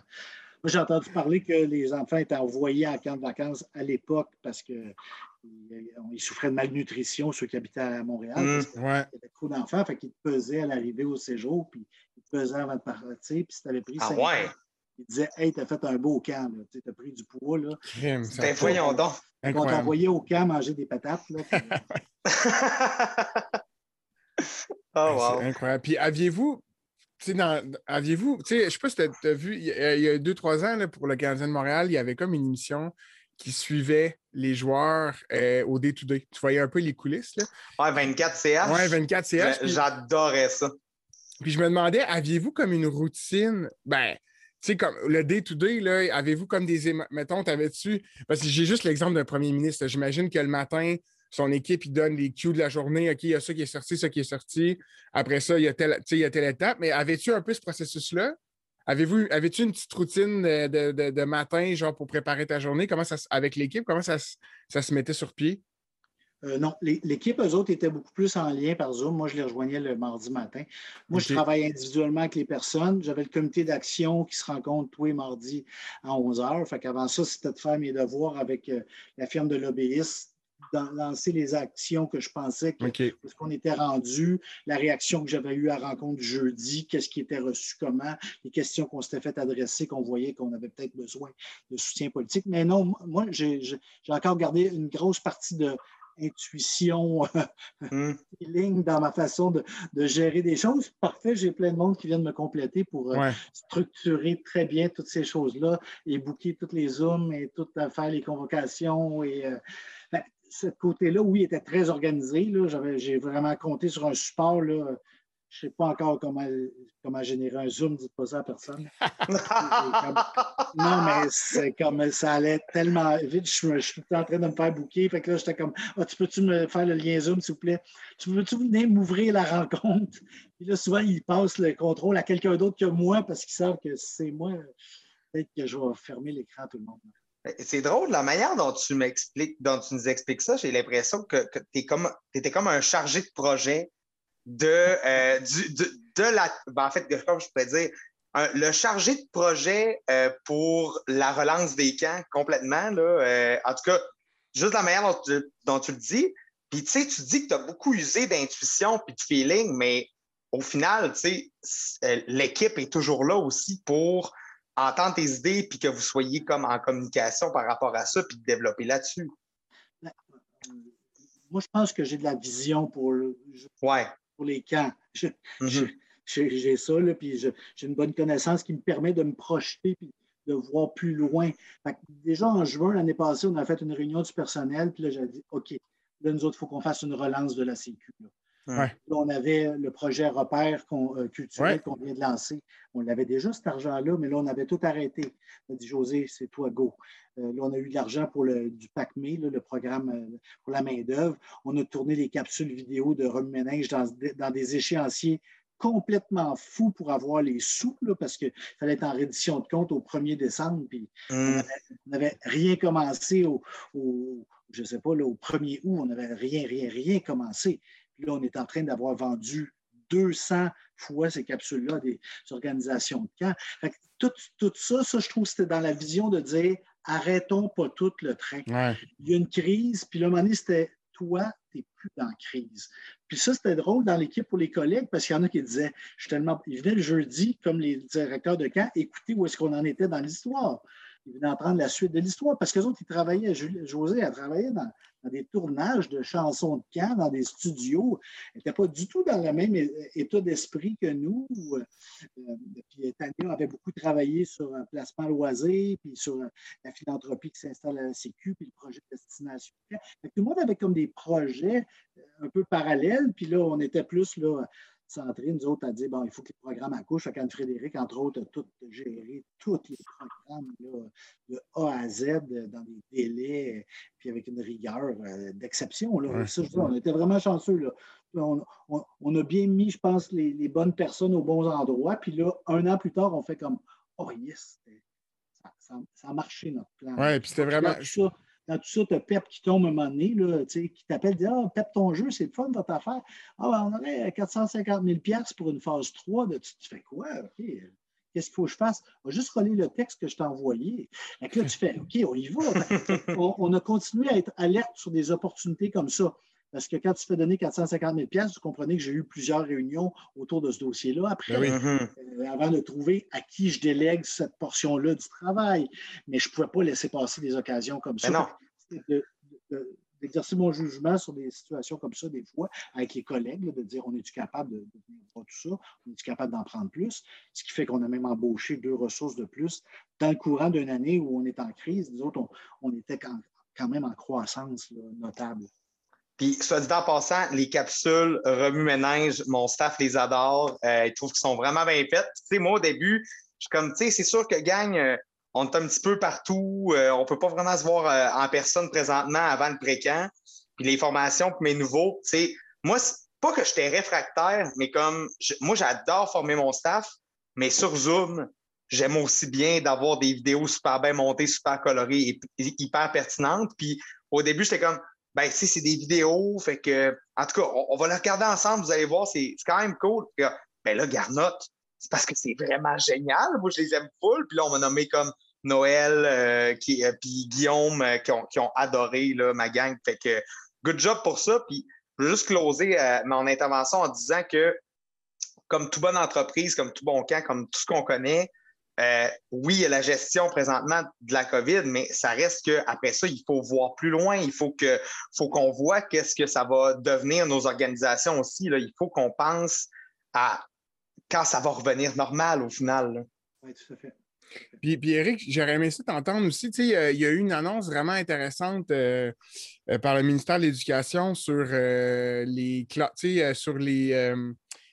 moi, j'ai entendu parler que les enfants étaient envoyés en camp de vacances à l'époque parce qu'ils souffraient de malnutrition, ceux qui habitaient à Montréal. Mmh, il y avait trop d'enfants, fait qu'ils te pesaient à l'arrivée au séjour, puis ils te pesaient avant de partir. Puis si tu avais pris ah, ouais? Ils disaient Hey, t'as fait un beau camp, tu as pris du poids. Là. Ben, voyons donc. On t'envoyait au camp manger des patates. Là, oh, wow. C'est incroyable. Puis aviez-vous aviez-vous, tu sais, je sais pas si tu as, vu, il y a, deux, trois ans, pour le Canadien de Montréal, il y avait comme une émission qui suivait les joueurs euh, au day-to-day. Tu voyais un peu les coulisses. Là? Ouais, 24 CH. Ouais, 24 CH. J'adorais ça. Puis je me demandais, aviez-vous comme une routine, ben, sais, comme le day-to-day, avez-vous comme des. Mettons, t'avais-tu. Parce que j'ai juste l'exemple d'un premier ministre. J'imagine que le matin, son équipe, il donne les cues de la journée. OK, il y a ça qui est sorti, ça qui est sorti. Après ça, il y a telle, il y a telle étape. Mais avais-tu un peu ce processus-là? Avez-vous, avais-tu une petite routine de, matin, genre, pour préparer ta journée? Comment ça, avec l'équipe, comment ça, ça se mettait sur pied? Euh, non, l'équipe, eux autres, étaient beaucoup plus en lien par Zoom. Moi, je les rejoignais le mardi matin. Moi, je travaille individuellement avec les personnes. J'avais le comité d'action qui se rencontre tous les mardis à 11 h. Fait qu'avant ça, c'était de faire mes devoirs avec euh, la firme de lobbyistes lancer les actions que je pensais que, qu'on était rendu, la réaction que j'avais eue à la rencontre jeudi, qu'est-ce qui était reçu comment, les questions qu'on s'était fait adresser, qu'on voyait qu'on avait peut-être besoin de soutien politique. Mais non, moi, j'ai, encore gardé une grosse partie de intuition, hmm. feeling dans ma façon de, gérer des choses. Parfait, j'ai plein de monde qui viennent me compléter pour euh, structurer très bien toutes ces choses-là et booker toutes les Zooms et tout, faire les convocations et euh, ce côté-là, oui, était très organisé. J'ai vraiment compté sur un support. Là. Je ne sais pas encore comment, comment générer un Zoom, dites pas ça à personne. non, mais c'est comme ça allait tellement vite. Je, suis en train de me faire bouquer. Fait que là, j'étais comme ah, Tu peux-tu me faire le lien Zoom, s'il vous plaît? Tu peux-tu venir m'ouvrir la rencontre? Puis là, souvent, ils passent le contrôle à quelqu'un d'autre que moi parce qu'ils savent que c'est moi. Peut-être que je vais fermer l'écran à tout le monde. C'est drôle, la manière dont tu m'expliques, dont tu nous expliques ça, j'ai l'impression que, tu comme, étais comme un chargé de projet de, euh, de, la. Ben, en fait, comme je pourrais dire, le chargé de projet euh, pour la relance des camps complètement. Là, euh, en tout cas, juste la manière dont tu, le dis. Puis tu sais, tu dis que tu as beaucoup usé d'intuition puis de feeling, mais au final, tu sais, l'équipe est toujours là aussi pour entendre tes idées puis que vous soyez comme en communication par rapport à ça puis de développer là-dessus? Ben, moi, je pense que j'ai de la vision pour, pour les camps. Mm-hmm. J'ai ça, là, puis j'ai une bonne connaissance qui me permet de me projeter puis de voir plus loin. déjà en juin, l'année passée, on a fait une réunion du personnel, puis là, j'ai dit OK, là, nous autres, il faut qu'on fasse une relance de la Sécu. Là, on avait le projet repère euh, culturel qu'on vient de lancer. On l'avait déjà, cet argent-là, mais là, on avait tout arrêté. On a dit, José, c'est toi, go. Euh, là, on a eu de l'argent pour le, du PACME, le programme euh, pour la main-d'œuvre. On a tourné les capsules vidéo de remue-ménage dans, dans, des échéanciers complètement fous pour avoir les sous, parce qu'il fallait être en reddition de compte au 1er décembre. Puis on n'avait rien commencé au, je sais pas, au 1er août, on n'avait rien, rien, rien commencé là, on est en train d'avoir vendu 200 fois ces capsules-là des organisations de camp. tout, ça, ça, je trouve c'était dans la vision de dire arrêtons pas tout le train. Il y a une crise, puis un moment donné, c'était toi, tu n'es plus dans la crise. Puis ça, c'était drôle dans l'équipe pour les collègues parce qu'il y en a qui disaient, je suis tellement. Ils venaient le jeudi, comme les directeurs de camp, écouter où est-ce qu'on en était dans l'histoire. ils venaient apprendre la suite de l'histoire parce que autres, ils travaillaient, José a travaillé dans, des tournages de chansons de camp, dans des studios. Il n'était pas du tout dans le même état d'esprit que nous. Euh, puis Tania avait beaucoup travaillé sur un placement loisir, puis sur la philanthropie qui s'installe à la Sécu, puis le projet de destination. tout le monde avait comme des projets un peu parallèles, puis là, on était plus là, centré, nous autres, à dire bon, il faut que les programmes accouchent. Fait Frédéric, entre autres, a tout géré, tous les programmes de A à Z dans des délais, puis avec une rigueur euh, d'exception. on était vraiment chanceux. On, a bien mis, je pense, les, bonnes personnes aux bons endroits. Puis là, un an plus tard, on fait comme Oh yes, ça, a marché notre plan. Oui, puis c'était vraiment dans tout ça, tu as Pep qui tombe un moment donné, là, qui t'appelle, dit Ah, Pep, ton jeu, c'est le fun, votre affaire. Ah, ben, on aurait 450 000 pour une phase 3. De, tu, fais quoi? Qu'est-ce qu'il faut que je fasse? On va juste relire le texte que je t'ai envoyé. là, tu fais OK, on y va. on, a continué à être alerte sur des opportunités comme ça. Parce que quand tu fais donner 450 000 vous comprenez que j'ai eu plusieurs réunions autour de ce dossier-là. Après, ben euh, avant de trouver à qui je délègue cette portion-là du travail. Mais je ne pouvais pas laisser passer des occasions comme ben ça. D'exercer mon jugement sur des situations comme ça, des fois, avec les collègues, de dire on est-tu capable de, de tout ça, on est-tu capable d'en prendre plus, ce qui fait qu'on a même embauché deux ressources de plus dans le courant d'une année où on est en crise. Nous autres, on, était quand, même en croissance notable. Puis, soit dit en passant, les capsules remue-ménage, mon staff les adore. Euh, ils trouvent qu'ils sont vraiment bien faites. Tu sais, moi, au début, je suis comme, tu sais, c'est sûr que gagne, euh, on est un petit peu partout. Euh, on ne peut pas vraiment se voir en personne présentement avant le pré-camp. Puis les formations, puis mes nouveaux, tu sais, moi, pas que j'étais réfractaire, mais comme, moi, j'adore former mon staff, mais sur Zoom, j'aime aussi bien d'avoir des vidéos super bien montées, super colorées et hyper pertinentes. Puis au début, j'étais comme, ben, si c'est des vidéos, fait que, en tout cas, on, va les regarder ensemble, vous allez voir, c'est quand même cool. ben là, Garnotte, c'est parce que c'est vraiment génial. Moi, je les aime full. Puis là, on m'a nommé comme Noël euh, qui, euh, puis Guillaume euh, qui, ont, qui, ont, adoré là, ma gang. Fait que, good job pour ça. Puis, je veux juste closer mon intervention en disant que, comme toute bonne entreprise, comme tout bon camp, comme tout ce qu'on connaît, euh, oui, il y a la gestion présentement de la COVID, mais ça reste qu'après ça, il faut voir plus loin. Il faut que faut qu'on voit qu'est-ce que ça va devenir nos organisations aussi. Là. Il faut qu'on pense à quand ça va revenir normal au final. Oui, tout à fait. Puis, puis Eric, j'aurais aimé ça t'entendre aussi. Tu sais, il y a eu une annonce vraiment intéressante euh, euh, par le ministère de l'Éducation sur les sur les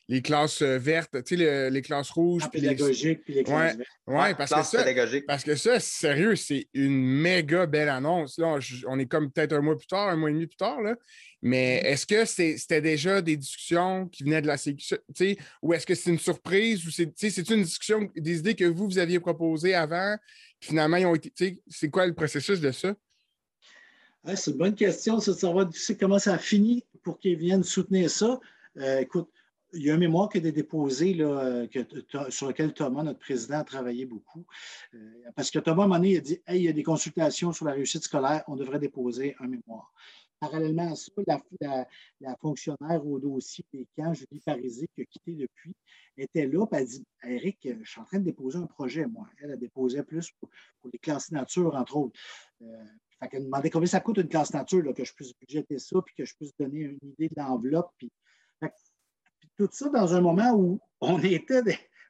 les classes euh, vertes, tu sais, les classes rouges. Ah, pédagogiques, puis les classes vertes. Oui, parce, que ça, parce que ça, sérieux, c'est une méga belle annonce. Là, on est comme peut-être un mois plus tard, un mois et demi plus tard, là. Mais mm-hmm. est-ce que c'était déjà des discussions qui venaient de la sécurité, ou est-ce que c'est une surprise, ou c'est une discussion, des idées que vous, vous aviez proposées avant, finalement, ils ont été, c'est quoi le processus de ça? c'est une bonne question. Ça, ça va, comment ça a fini pour qu'ils viennent soutenir ça. Euh, écoute, il y a un mémoire qui a été déposé là, sur lequel Thomas, notre président, a travaillé beaucoup. Euh, parce que Thomas, à un moment donné, a dit Hey, il y a des consultations sur la réussite scolaire, on devrait déposer un mémoire. Parallèlement à ça, la, fonctionnaire au dossier des camps, Julie Parisé, qui a quitté depuis, était là, et elle dit Eric, je suis en train de déposer un projet, moi. Elle a déposé plus pour, les classes nature, entre autres. Euh, fait qu'elle demandait combien ça coûte une classe nature, que je puisse budgéter ça, puis que je puisse donner une idée de l'enveloppe. Puis tout ça dans un moment où on était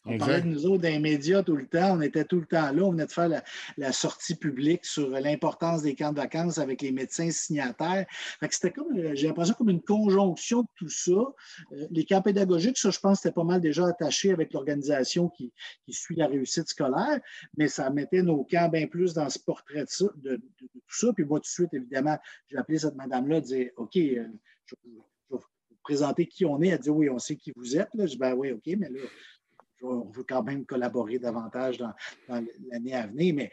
on parlait de nous autres des médias tout le temps, on était tout le temps là, on venait de faire la, sortie publique sur l'importance des camps de vacances avec les médecins signataires. C'était comme, euh, j'ai l'impression comme une conjonction de tout ça. Euh, les camps pédagogiques, ça, je pense, c'était pas mal déjà attaché avec l'organisation qui, suit la réussite scolaire, mais ça mettait nos camps bien plus dans ce portrait de, tout ça. Puis moi, tout de suite, évidemment, j'ai appelé cette madame-là, dire OK, euh, je, présenter qui on est. Elle dit oui, on sait qui vous êtes. Là. Je dis ben oui, OK, mais là, on veut quand même collaborer davantage dans, l'année à venir. Mais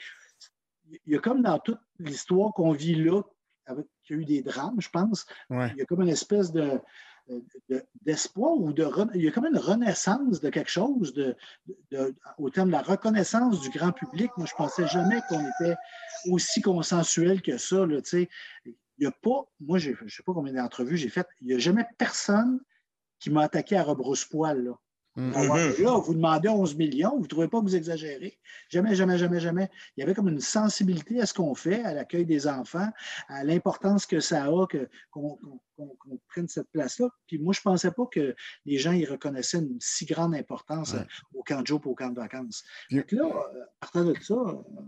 il y a comme dans toute l'histoire qu'on vit là, avec, il y a eu des drames, je pense. Il y a comme une espèce de, d'espoir ou de il y a comme une renaissance de quelque chose de, au terme de la reconnaissance du grand public. Moi, je ne pensais jamais qu'on était aussi consensuel que ça. Là, il n'y a pas, moi, je ne sais pas combien d'entrevues j'ai faites, il n'y a jamais personne qui m'a attaqué à rebrousse-poil. Mm-hmm. Là, vous demandez 11 millions, vous ne trouvez pas que vous exagérez? Jamais, jamais, jamais, jamais. Il y avait comme une sensibilité à ce qu'on fait, à l'accueil des enfants, à l'importance que ça a qu'on prenne cette place-là. Puis moi, je ne pensais pas que les gens y reconnaissaient une si grande importance au camp de jour et au camp de vacances. Donc là, euh, partant de ça, on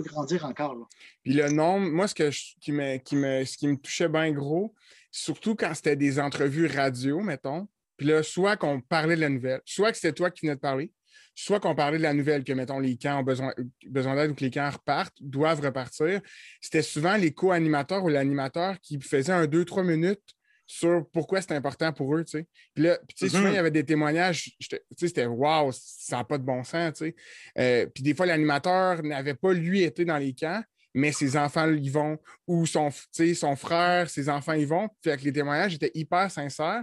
grandir encore. Puis le nombre, moi, ce, que qui, me, qui, me, ce qui me touchait bien gros, surtout quand c'était des entrevues radio, mettons, puis là, soit qu'on parlait de la nouvelle, soit que c'était toi qui venais de parler, soit qu'on parlait de la nouvelle, que, mettons, les camps ont besoin, besoin d'aide ou que les camps repartent, doivent repartir. C'était souvent les co-animateurs ou l'animateur qui faisait un, deux, trois minutes sur pourquoi c'était important pour eux, tu sais. Puis là, tu sais, souvent, il y mm-hmm. avait des témoignages, tu sais, c'était « wow, ça n'a pas de bon sens », tu sais. Euh, puis des fois, l'animateur n'avait pas, lui, été dans les camps, mais ses enfants y vont, ou son, son frère, ses enfants y vont. Fait que les témoignages étaient hyper sincères.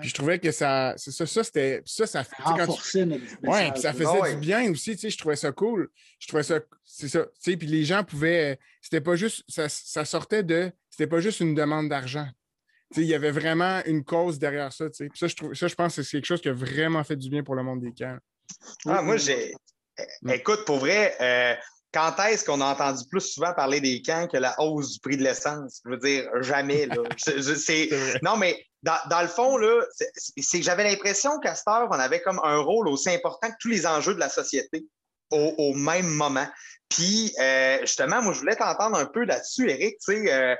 Puis je trouvais que ça, ça, ça c'était, ça, ça. Ouais, ça faisait du bien aussi, tu sais, je trouvais ça cool. Je trouvais ça, c'est ça, tu sais, puis les gens pouvaient, c'était pas juste, ça, ça sortait de, c'était pas juste une demande d'argent. Il y avait vraiment une cause derrière ça. Puis ça, je trouve, ça, je pense que c'est quelque chose qui a vraiment fait du bien pour le monde des camps. Ah, moi, j'ai. Écoute, pour vrai, euh, quand est-ce qu'on a entendu plus souvent parler des camps que la hausse du prix de l'essence? Je veux dire, jamais. Là. non, mais dans, le fond, là, c'est que j'avais l'impression qu'à cette heure, on avait comme un rôle aussi important que tous les enjeux de la société au, même moment. Puis, euh, justement, moi, je voulais t'entendre un peu là-dessus, Eric, euh,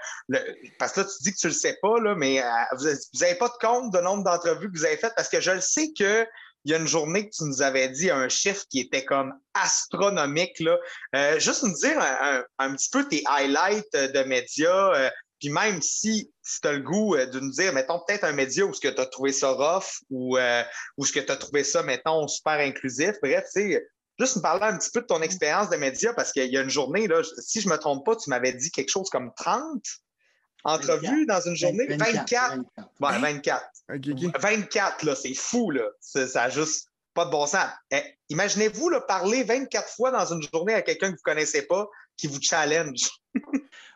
parce que là, tu dis que tu le sais pas, là, mais euh, vous n'avez pas de compte de nombre d'entrevues que vous avez faites, parce que je le sais que il y a une journée que tu nous avais dit un chiffre qui était comme astronomique. Là. Euh, juste nous dire un, petit peu tes highlights de médias, puis même si, si tu as le goût de nous dire, mettons, peut-être un média où ce que tu as trouvé ça rough ou où ce que tu as trouvé ça, mettons, super inclusif. Bref, tu sais, juste nous parler un petit peu de ton expérience de médias parce qu'il y a une journée, là, si je ne me trompe pas, tu m'avais dit quelque chose comme 30 entrevues dans une journée? 24. 24. 24, là, c'est fou, là. Ça n'a juste pas de bon sens. Eh, imaginez-vous parler 24 fois dans une journée à quelqu'un que vous ne connaissez pas qui vous challenge.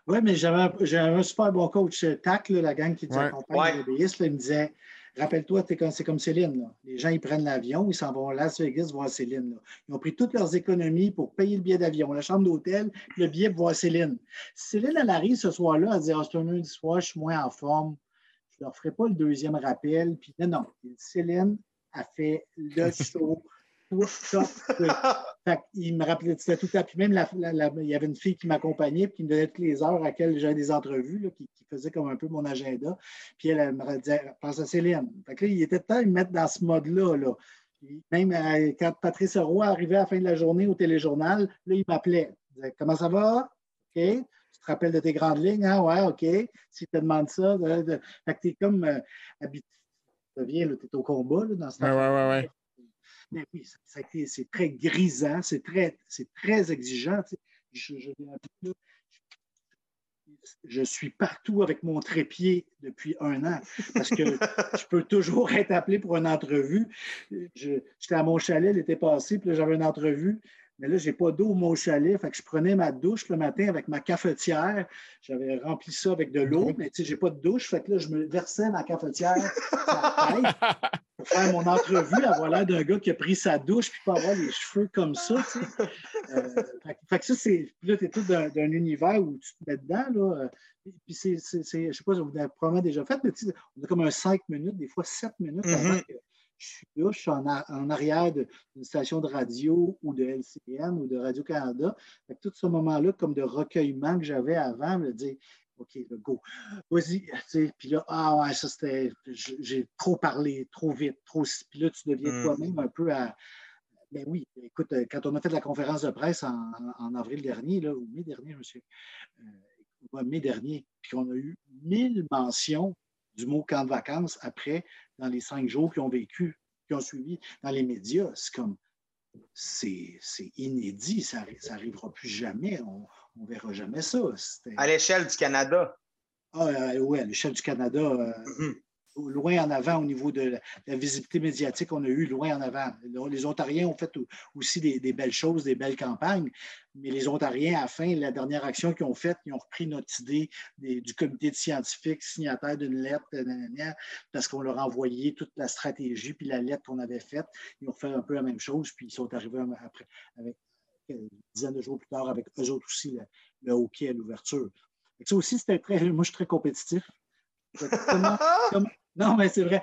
oui, mais j'avais un super bon coach, TAC, la gang qui t'accompagne ouais. il me disait Rappelle-toi, c'est comme Céline. Les gens, ils prennent l'avion, ils s'en vont à Las Vegas voir Céline. Ils ont pris toutes leurs économies pour payer le billet d'avion, la chambre d'hôtel, le billet pour voir Céline. Céline, elle arrive ce soir-là, elle dit ah, C'est un lundi soir, je suis moins en forme je ne leur ferai pas le deuxième rappel. Puis non, non, Céline a fait le show. Il me rappelait, tout à Puis même, il y avait une fille qui m'accompagnait, puis qui me donnait toutes les heures à laquelle j'avais des entrevues, qui, faisait comme un peu mon agenda. Puis elle, me disait, pense à Céline. Il était temps de me mettre dans ce mode-là. Là. Même euh, quand Patrice Roy arrivait à la fin de la journée au téléjournal, là, il m'appelait. Il disait, comment ça va? OK te rappelles de tes grandes lignes, hein? Ouais, OK. Si te demande ça, tu es comme euh, habitué. Tu es au combat dans ce ouais. Mais oui, c'est très grisant, c'est très, très exigeant. Je, suis partout avec mon trépied depuis un an parce que je peux toujours être appelé pour une entrevue. J'étais à mon chalet l'été passé, puis j'avais une entrevue. Mais là, je n'ai pas d'eau au mon chalet. Fait que je prenais ma douche le matin avec ma cafetière. J'avais rempli ça avec de l'eau, mais tu sais, je n'ai pas de douche. Fait que là, je me versais ma cafetière pour faire mon entrevue, avoir l'air d'un gars qui a pris sa douche puis pas avoir les cheveux comme ça. Tu sais. Euh, fait, que ça, c'est. Là, tu es tout d'un univers où tu te mets dedans. Là. Puis c'est, je ne sais pas si vous avez probablement déjà fait, mais tu sais, on a comme un 5 minutes, des fois 7 minutes avant mm-hmm. que je suis là, je suis en, arrière d'une station de radio ou de LCN ou de Radio-Canada. Tout ce moment-là, comme de recueillement que j'avais avant, me dire OK, go, vas-y. Puis là, ah ouais, ça c'était, j'ai trop parlé, trop vite, trop. Puis là, tu deviens mm. toi-même un peu à. Ben oui, écoute, quand on a fait la conférence de presse en, avril dernier, là, ou mai dernier, monsieur, euh, mai dernier, puis on a eu mille mentions du mot camp de vacances après, dans les cinq jours qui ont vécu, qui ont suivi dans les médias. C'est comme, c'est inédit, ça n'arrivera plus jamais, on ne verra jamais ça. À l'échelle du Canada. Ah, euh, oui, à l'échelle du Canada. Euh, mm-hmm. Loin en avant au niveau de la, visibilité médiatique qu'on a eue loin en avant. Les Ontariens ont fait aussi des, belles choses, des belles campagnes, mais les Ontariens, à la fin, la dernière action qu'ils ont faite, ils ont repris notre idée du comité de scientifiques signataire d'une lettre, parce qu'on leur a envoyé toute la stratégie, puis la lettre qu'on avait faite. Ils ont fait un peu la même chose, puis ils sont arrivés après, avec une dizaine de jours plus tard, avec eux autres aussi, le, hockey à l'ouverture. Ça aussi, c'était très. Moi, je suis très compétitif. Non, mais c'est vrai.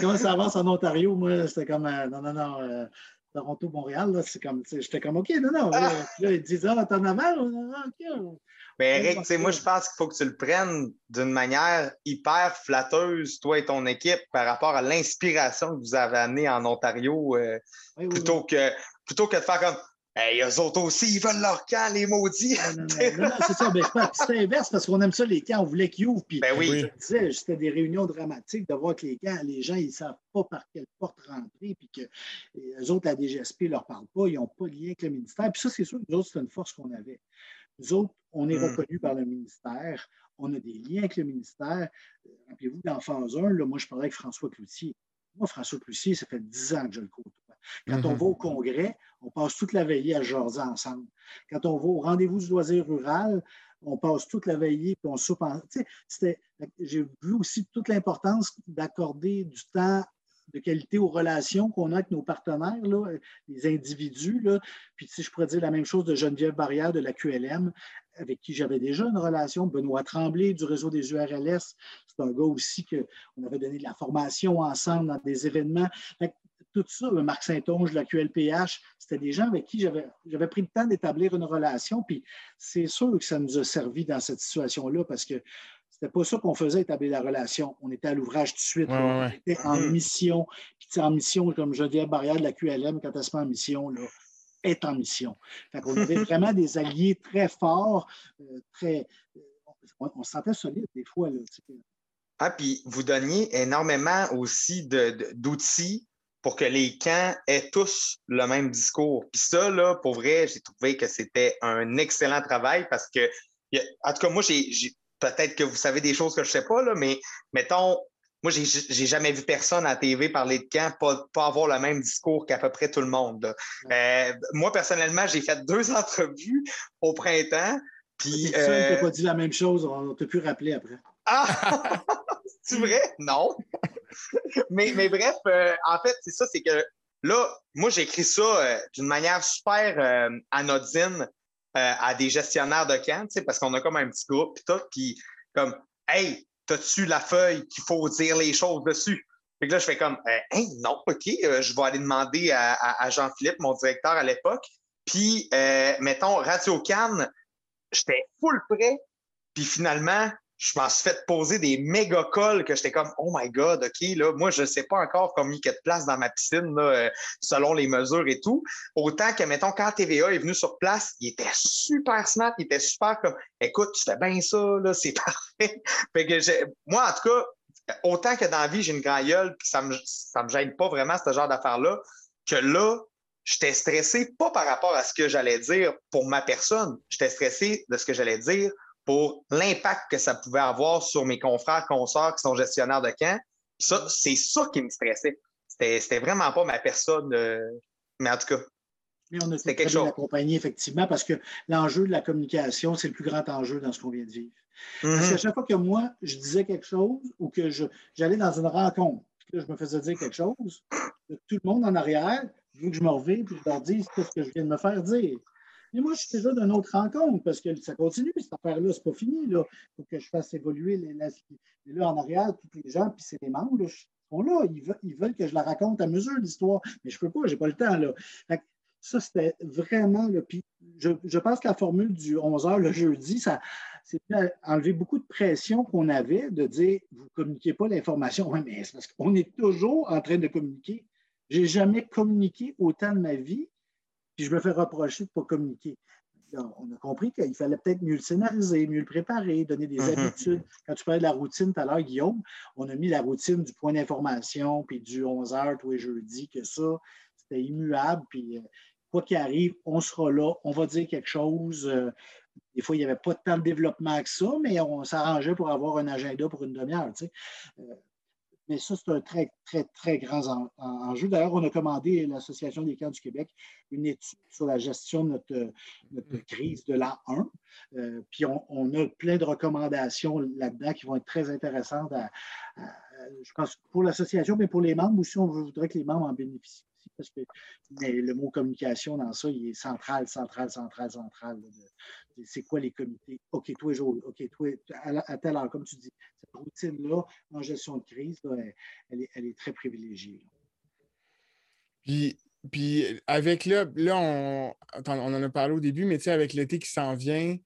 comment ça avance en Ontario, moi, c'était comme. Euh, non, non, non. Euh, Toronto, Montréal, c'est comme. J'étais comme OK, non, non. Là, ils disent Ah, t'en mal? OK. Mais Eric, moi, je pense qu'il faut que tu le prennes d'une manière hyper flatteuse, toi et ton équipe, par rapport à l'inspiration que vous avez amenée en Ontario, euh, plutôt, Que, plutôt que de faire comme Hey, eux autres aussi, ils veulent leur camp, les maudits. C'est ça. Ben, c'est inverse parce qu'on aime ça, les camps. On voulait qu'ils ouvrent. Puis, ben oui. Je disais, c'était des réunions dramatiques de voir que les camps, les gens, ils ne savent pas par quelle porte rentrer. Puis que les autres, la DGSP ne leur parle pas. Ils n'ont pas de lien avec le ministère. Puis ça, c'est sûr que nous autres, c'est une force qu'on avait. Nous autres, on est hmm. reconnus par le ministère. On a des liens avec le ministère. Rappelez-vous, dans phase 1, là, moi, je parlais avec François Cloutier. Moi, François Cloutier, ça fait 10 ans que je le côtoie. Quand on mhm. va au congrès, on passe toute la veillée à jaser ensemble. Quand on va au rendez-vous du loisir rural, on passe toute la veillée puis on soupe en... J'ai vu aussi toute l'importance d'accorder du temps de qualité aux relations qu'on a avec nos partenaires, là, les individus. Là. Puis si je pourrais dire la même chose de Geneviève Barrière de la QLM, avec qui j'avais déjà une relation, Benoît Tremblay du réseau des URLS, c'est un gars aussi qu'on avait donné de la formation ensemble dans des événements tout ça, Marc Saint-Onge de la QLPH, c'était des gens avec qui j'avais pris le temps d'établir une relation. Puis c'est sûr que ça nous a servi dans cette situation-là parce que c'était pas ça qu'on faisait, établir la relation. On était à l'ouvrage tout de suite. on était en mm. mission. Puis en mission, comme Geneviève Barrière de la QLM, quand elle se met en mission, là, est en mission. Fait qu'on avait vraiment des alliés très forts, euh, très. Euh, on, se sentait solide des fois. Là, ah, puis vous donniez énormément aussi d'outils pour que les camps aient tous le même discours. Puis ça, là, pour vrai, j'ai trouvé que c'était un excellent travail parce que, en tout cas, moi, j'ai, peut-être que vous savez des choses que je ne sais pas, là, mais mettons, moi, j'ai, j'ai jamais vu personne à TV parler de camp, pas, pas avoir le même discours qu'à peu près tout le monde. Euh, moi, personnellement, j'ai fait deux entrevues au printemps. Puis, euh... pas dit la même chose, on t'a pu rappeler après. Ah! c'est vrai? Non. Mais, mais bref, euh, en fait, c'est ça, c'est que là, moi, j'écris ça euh, d'une manière super euh, anodine à des gestionnaires de camp, parce qu'on a comme un petit groupe, puis tout, puis comme, hey, t'as-tu la feuille qu'il faut dire les choses dessus? Puis là, je fais comme, hey, non, OK, je vais aller demander à, Jean-Philippe, mon directeur à l'époque. Puis, mettons, Radio Cannes, j'étais full prêt. Puis finalement, je m'en suis fait poser des méga calls que j'étais comme Oh my God, OK, là, moi, je ne sais pas encore combien il y a de place dans ma piscine là, euh, selon les mesures et tout. Autant que, mettons, quand TVA est venu sur place, il était super smart, il était super comme Écoute, tu fais bien ça, là, c'est parfait. fait que moi, en tout cas, autant que dans la vie, j'ai une grande gueule, puis ça me, ça me gêne pas vraiment ce genre d'affaires-là, que là, j'étais stressé pas par rapport à ce que j'allais dire pour ma personne, j'étais stressé de ce que j'allais dire pour l'impact que ça pouvait avoir sur mes confrères, consorts qui sont gestionnaires de camp. Ça, c'est ça qui me stressait. C'était vraiment pas ma personne, euh, mais en tout cas. Mais on a quelque chose. d'accompagner, effectivement, parce que l'enjeu de la communication, c'est le plus grand enjeu dans ce qu'on vient de vivre. Parce mm-hmm. qu'à chaque fois que moi, je disais quelque chose ou que j'allais dans une rencontre, que je me faisais dire quelque chose, tout le monde en arrière, veux que je me revive et je leur dise ce que je viens de me faire dire. Mais moi, je suis déjà d'une autre rencontre parce que ça continue, cette affaire-là, c'est pas fini. Il faut que je fasse évoluer les, là, en arrière, tous les gens, puis c'est les membres, là, sont là. Ils veulent, que je la raconte à mesure, l'histoire. Mais je peux pas, j'ai pas le temps. Là. ça, c'était vraiment le. Puis je, je, pense que la formule du 11h le jeudi, ça, c'est enlever beaucoup de pression qu'on avait de dire vous ne communiquez pas l'information. Oui, mais c'est parce qu'on est toujours en train de communiquer. Je n'ai jamais communiqué autant de ma vie puis je me fais reprocher de ne pas communiquer. on a compris qu'il fallait peut-être mieux le scénariser, mieux le préparer, donner des mm-hmm. habitudes. Quand tu parlais de la routine tout à l'heure, Guillaume, on a mis la routine du point d'information, puis du 11 h tous les jeudis, que ça, c'était immuable. Puis euh, quoi qu'il arrive, on sera là, on va dire quelque chose. Euh, des fois, il n'y avait pas tant de développement que ça, mais on s'arrangeait pour avoir un agenda pour une demi-heure. Euh, Mais ça, c'est un très, très, très grand enjeu. D'ailleurs, on a commandé, l'Association des camps du Québec, une étude sur la gestion de notre, notre mm. crise de l'an 1. Euh, puis on, a plein de recommandations là-dedans qui vont être très intéressantes, je pense, pour l'association, mais pour les membres aussi, on voudrait que les membres en bénéficient parce que le mot communication dans ça, il est central, central, central, central. C'est quoi les comités? OK, toi, jour, OK, toi, à, telle heure, comme tu dis, cette routine-là, en gestion de crise, elle, est, très privilégiée. Puis, puis, avec là, là on, on en a parlé au début, mais tu sais, avec l'été qui s'en vient,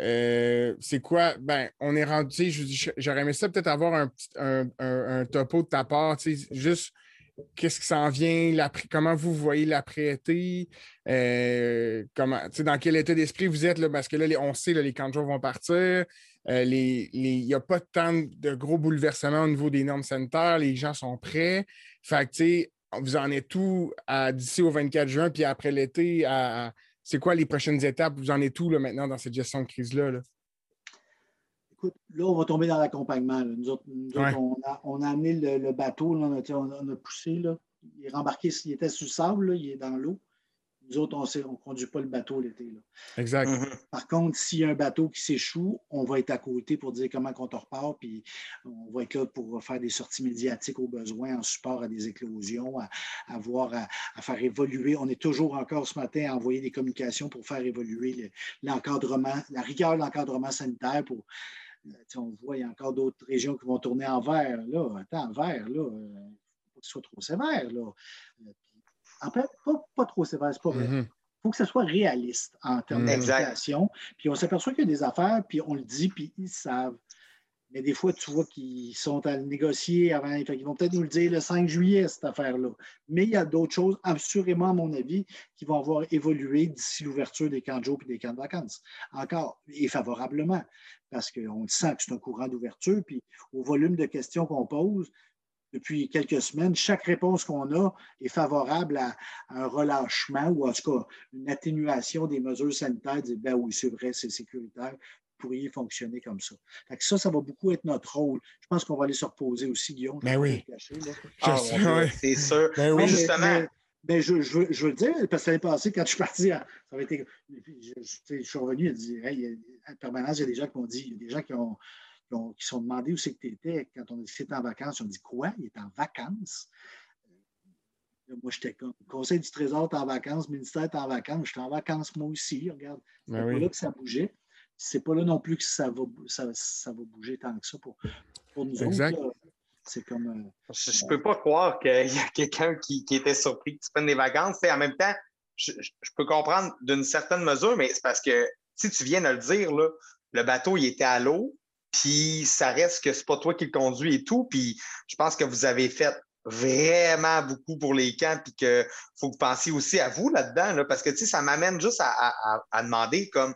euh, c'est quoi? Ben, on est rendu, j'aurais aimé ça peut-être avoir un, un, un, topo de ta part, juste qu'est-ce qui s'en vient, comment vous voyez l'après-été, euh, dans quel état d'esprit vous êtes, là, parce que là, on sait, que les camps vont partir, euh, il n'y a pas tant de gros bouleversements au niveau des normes sanitaires, les gens sont prêts. Vous en êtes tout d'ici au 24 juin, puis après l'été, c'est quoi les prochaines étapes? Vous en êtes tout là, maintenant dans cette gestion de crise-là? là? Là, on va tomber dans l'accompagnement. Nous autres, on, a, amené le, bateau, on, a, poussé. Là. Il est rembarqué, s'il était sous le sable, il est dans l'eau. Nous autres, on ne conduit pas le bateau l'été. Exact. Mhm. Par contre, s'il y a un bateau qui s'échoue, on va être à côté pour dire comment on te repart, puis on va être là pour faire des sorties médiatiques au besoin, en support à des éclosions, à, à, faire évoluer. On est toujours encore ce matin à envoyer des communications pour faire évoluer l'encadrement, la rigueur de l'encadrement sanitaire pour on voit, il y a encore d'autres régions qui vont tourner en vert. Là, attends, en vert, là, il euh, faut que ce soit trop sévère. Là. Euh, en fait, pas, trop sévère, c'est pas vrai. Il mm-hmm. faut que ce soit réaliste en termes mm-hmm. d'éducation. Puis on s'aperçoit qu'il y a des affaires, puis on le dit, puis ils savent. Mais des fois, tu vois qu'ils sont à négocier avant. ils vont peut-être nous le dire le 5 juillet, cette affaire-là. Mais il y a d'autres choses, assurément, à mon avis, qui vont avoir évolué d'ici l'ouverture des camps de jour et des camps de vacances. Encore, et favorablement, parce qu'on sent que c'est un courant d'ouverture. Puis au volume de questions qu'on pose, depuis quelques semaines, chaque réponse qu'on a est favorable à, un relâchement ou en tout cas une atténuation des mesures sanitaires, dire ben oui, c'est vrai, c'est sécuritaire, pourriez fonctionner comme ça. ça, ça va beaucoup être notre rôle. Je pense qu'on va aller se reposer aussi, Guillaume. Ben oui. Ah, c'est sûr. Ben oui. justement. Mais, je, je, je, veux le dire, parce que l'année passée, quand je suis parti, ça avait été, je, suis revenu et dit hey, en permanence, il y a des gens qui m'ont dit, il y a des gens qui ont, qui, sont demandés où c'est que tu étais quand on était en vacances. Ils ont dit Quoi? Il est en vacances? Moi, j'étais comme Conseil du Trésor est en vacances, ministère est en vacances, j'étais en vacances moi aussi. Regarde, c'est ben là que ça bougeait c'est pas là non plus que ça va, ça, va bouger tant que ça pour, pour nous exact. autres. C'est comme. Euh, je, ne peux pas croire qu'il y a quelqu'un qui, était surpris que tu prennes des vacances. en même temps, je, peux comprendre d'une certaine mesure, mais c'est parce que si tu viens de le dire, là, le bateau, il était à l'eau, puis ça reste que c'est pas toi qui le conduis et tout. Puis je pense que vous avez fait vraiment beaucoup pour les camps, puis qu'il faut que vous pensiez aussi à vous là-dedans, parce que ça m'amène juste à, demander comme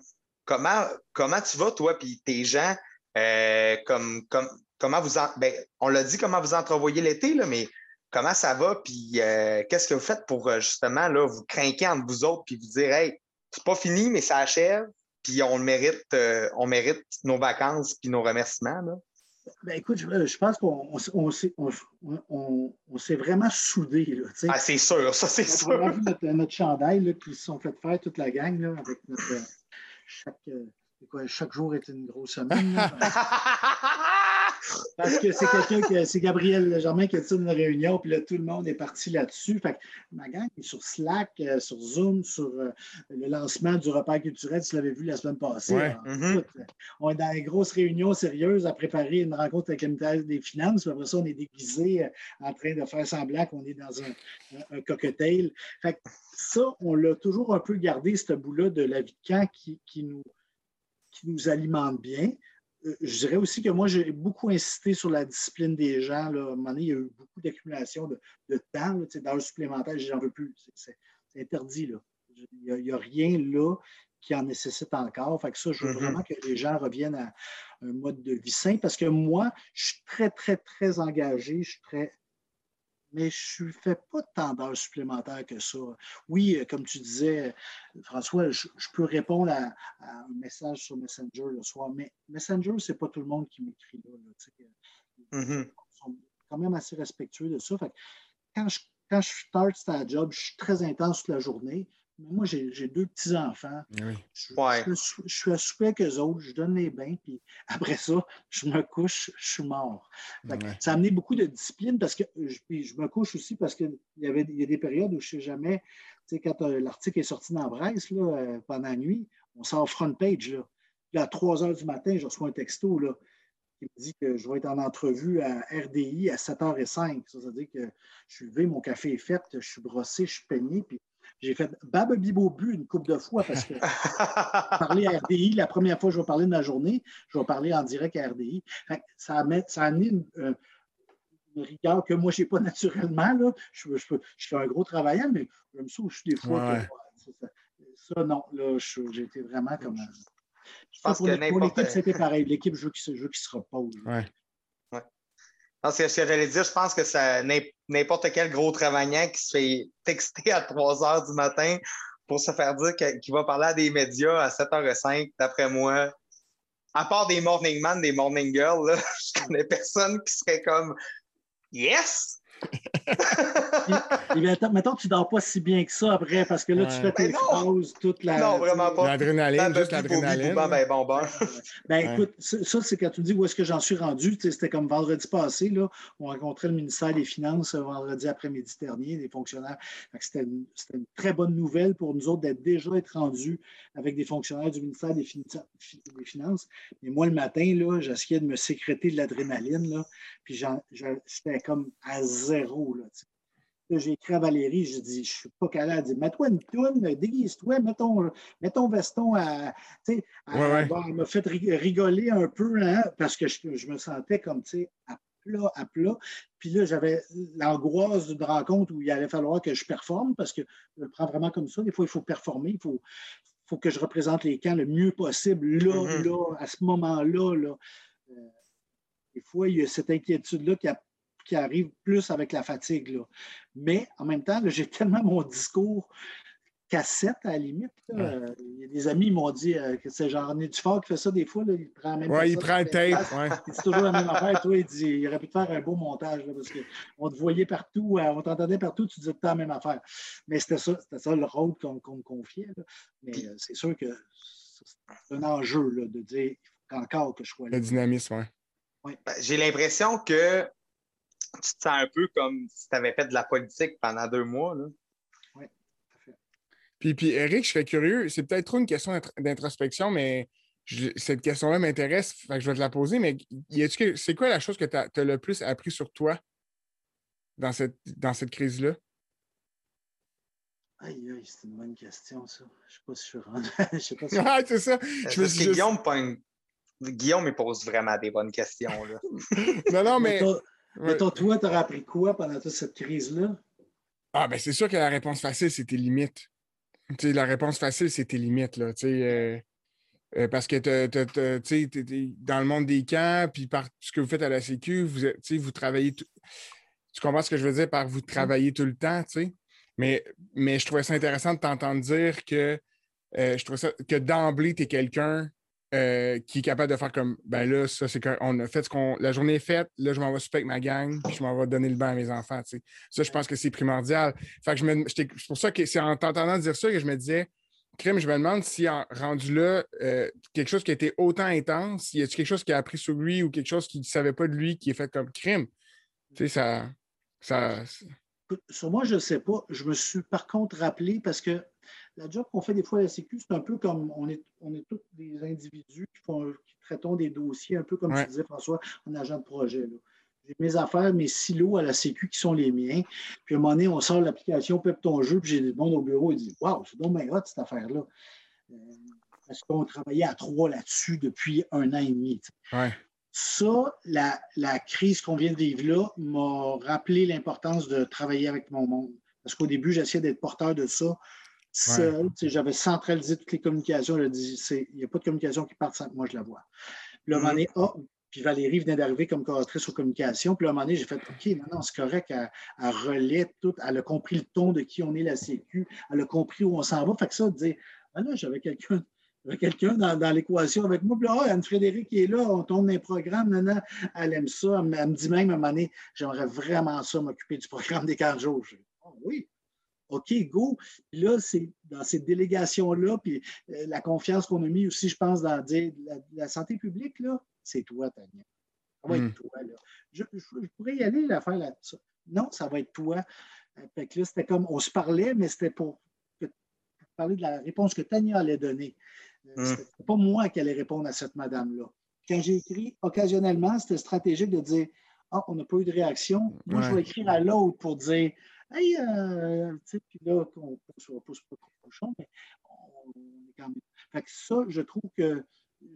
Comment, comment tu vas, toi, puis tes gens, euh, comme, comme, comment vous ben, on l'a dit comment vous entrevoyez l'été, mais comment ça va, puis euh, qu'est-ce que vous faites pour euh, justement là, vous craquer entre vous autres, puis vous dire Hey, c'est pas fini, mais ça achève, puis on mérite, on mérite nos vacances puis nos remerciements. Là? Ben, écoute, je, pense qu'on on, s'est vraiment soudés. ah, c'est sûr, ça c'est sûr. On a vu notre, notre chandail qui se sont fait faire toute la gang là, avec notre, chaque, euh, chaque jour est une grosse semaine. Parce que c'est quelqu'un que c'est Gabriel Germain qui a dit une réunion, puis là, tout le monde est parti là-dessus. Fait que ma gang est sur Slack, euh, sur Zoom, sur euh, le lancement du repas culturel, tu l'avais vu la semaine passée. Mm-hmm. on est dans une grosse réunion sérieuse à préparer une rencontre avec le ministère des Finances. Puis après ça, on est déguisé en train de faire semblant qu'on est dans un, un, cocktail. Fait que ça, on l'a toujours un peu gardé, ce bout-là de la vie de camp qui, qui, nous, qui nous alimente bien. Euh, je dirais aussi que moi, j'ai beaucoup insisté sur la discipline des gens. Là. À un moment donné, il y a eu beaucoup d'accumulation de, de, temps, d'heures supplémentaires. J'en veux plus. C'est interdit. Là. Il n'y a, rien là qui en nécessite encore. Fait que ça, je veux mm-hmm. vraiment que les gens reviennent à un mode de vie sain parce que moi, je suis très, très, très engagé. Je suis très mais je ne fais pas tant d'heures supplémentaires que ça. Oui, euh, comme tu disais, François, je, peux répondre à, un message sur Messenger le soir, mais Messenger, ce n'est pas tout le monde qui m'écrit là. Mm-hmm. quand même assez respectueux de ça. quand, je, quand je start cette job, je suis très intense toute la journée. Mais moi, j'ai deux petits-enfants. Je, suis à souper avec eux autres, je donne les bains, puis après ça, je me couche, je suis mort. Ça a amené beaucoup de discipline parce que je, je me couche aussi parce qu'il y, avait, il y a des périodes où je ne sais jamais, tu sais, quand euh, l'article est sorti dans Brest là, euh, pendant la nuit, on sort front page. Là. Puis à 3 heures du matin, je reçois un texto là, qui me dit que je vais être en entrevue à RDI à 7h05. Ça, veut dire que je suis levé, mon café est fait, je suis brossé, je suis peigné, puis j'ai fait Bab Bibo bu une couple de fois parce que parler à RDI, la première fois que je vais parler de ma journée, je vais parler en direct à RDI. ça, a, ça a amené une, rigueur que moi, je n'ai pas naturellement. Là. Je, je, suis un gros travailleur, mais je me souviens des fois. ça, non, là, j'ai été vraiment comme. Je pense que l'équipe, c'était pareil. L'équipe, je veux qu'il se repose. Ouais. Ouais. ce que j'allais dire, je pense que ça n'importe quel gros travaillant qui se fait texter à 3 heures du matin pour se faire dire qu'il va parler à des médias à 7h05, d'après moi, à part des morning man, des morning girls, là, je connais personne qui serait comme Yes! Et, mettons, tu ne dors pas si bien que ça après, parce que là, tu fais tes phrases toute la. Non, vraiment pas. L'adrénaline, juste l'adrénaline. Ben, bon, bon. ben, écoute, ça, c'est quand tu dis où est-ce que j'en suis rendu. C'était comme vendredi passé, là, on rencontrait le ministère des Finances euh, vendredi après-midi dernier, des fonctionnaires. C'était une, une, très bonne nouvelle pour nous autres d'être déjà être rendus avec des fonctionnaires du ministère des, Finances. Mais moi, le matin, là, j'essayais de me sécréter de l'adrénaline, là, puis j'étais comme à zéro. Là, j'ai écrit à Valérie, je dis, je suis pas calé. Elle dit, mets-toi une toune, déguise-toi, mets ton, mets ton veston à. Tu elle, m'a fait rigoler un peu, hein, parce que je, me sentais comme, tu sais, à plat, à plat. Puis là, j'avais l'angoisse d'une rencontre où il allait falloir que je performe, parce que je le prends vraiment comme ça. Des fois, il faut performer, il faut, faut que je représente les camps le mieux possible, là, mm-hmm. là, à ce moment-là. Là. Euh, des fois, il y a cette inquiétude-là qui a qui arrive plus avec la fatigue. Là. Mais en même temps, j'ai tellement mon discours cassette à la limite. Il y a des amis qui m'ont dit euh, que c'est genre du fort qui fait ça des fois. Là, il prend même Ouais, il prend le tape. C'est toujours la même affaire. Toi, il, dit, il aurait pu te faire un beau montage là, parce qu'on te voyait partout, euh, on t'entendait partout, tu disais tout la même affaire. Mais c'était ça, c'était ça le rôle qu'on me confiait. Mais euh, c'est sûr que c'est un enjeu là, de dire il faut encore que je sois là. Le dynamisme, oui. Ben, j'ai l'impression que tu te sens un peu comme si tu avais fait de la politique pendant deux mois. Là. Oui, tout à fait. Puis, puis, Eric, je serais curieux, c'est peut-être trop une question d'introspection, mais cette question-là m'intéresse, je vais te la poser, mais c'est quoi la chose que tu as, le plus appris sur toi dans cette, dans cette crise-là? Aïe, aïe, c'est une bonne question, ça. Je ne sais pas si je suis rendu. je sais pas si... Ah, c'est ça. Je me Guillaume, Guillaume, il pose vraiment des bonnes questions. Là. non, non, mais. Mais toi, tu aurais appris quoi pendant toute cette crise-là? Ah, ben c'est sûr que la réponse facile, c'était limite. sais, la réponse facile, c'était limite. Là, euh, euh, parce que dans le monde des camps, puis par ce que vous faites à la Sécu, vous, vous travaillez. Tu comprends ce que je veux dire par vous travaillez tout le temps, mais, mais je trouvais ça intéressant de t'entendre dire que euh, je ça que d'emblée, tu es quelqu'un euh, qui est capable de faire comme ben là, ça, c'est qu'on a fait ce qu'on. La journée est faite, là, je m'en vais souper avec ma gang, puis je m'en vais donner le bain à mes enfants. Ça, je pense que c'est primordial. Fait que je me, c'est pour ça que c'est en t'entendant dire ça que je me disais, crime, je me demande si en rendu là, euh, quelque chose qui a été autant intense, y a quelque chose qui a appris sur lui ou quelque chose qu'il ne savait pas de lui qui est fait comme crime? Tu sais, ça. ça sur moi, je ne sais pas. Je me suis par contre rappelé parce que la job qu'on fait des fois à la Sécu, c'est un peu comme on est, on est tous des individus qui, font, qui traitons des dossiers, un peu comme tu disais, François, en agent de projet. J'ai mes affaires, mes silos à la Sécu qui sont les miens. Puis à un moment donné, on sort l'application Pep ton jeu, puis j'ai des bons au bureau, ils disent Waouh, c'est donc bien hot cette affaire-là. Euh, parce qu'on travaillait à trois là-dessus depuis un an et demi. Ça, la, la crise qu'on vient de vivre là m'a rappelé l'importance de travailler avec mon monde. Parce qu'au début, j'essayais d'être porteur de ça j'avais centralisé toutes les communications. Il n'y a pas de communication qui part sans que moi je la vois. Puis, à un moment donné, oh, puis Valérie venait d'arriver comme coordinatrice aux communications. Puis à un moment donné, j'ai fait OK, maintenant c'est correct, elle, elle tout, elle a compris le ton de qui on est la Sécu, elle a compris où on s'en va. Fait que ça, de dire, ah là, j'avais quelqu'un quelqu'un dans, l'équation avec moi. Puis là, oh, Anne-Frédéric est là, on tourne les programmes. Maintenant, elle aime ça. Elle, me dit même à un moment donné, j'aimerais vraiment ça m'occuper du programme des 15 jours. oh, oui, OK, go. Puis là, c'est dans cette délégation-là, puis euh, la confiance qu'on a mis aussi, je pense, dans dire la, santé publique, là, c'est toi, Tania. Ça va être hmm. toi, là. Je, pourrais y aller, la faire là. Non, ça va être toi. Euh, fait que là, c'était comme, on se parlait, mais c'était pour, parler de la réponse que Tania allait donner. Hmm. C'était pas moi qui allais répondre à cette madame-là. Quand j'ai écrit, occasionnellement, c'était stratégique de dire, ah, on n'a pas eu de réaction. Moi, je vais écrire à l'autre pour dire, Hey, euh, puis là, on ne pousse pas trop cochon, mais on, est quand même. Fait que ça, je trouve que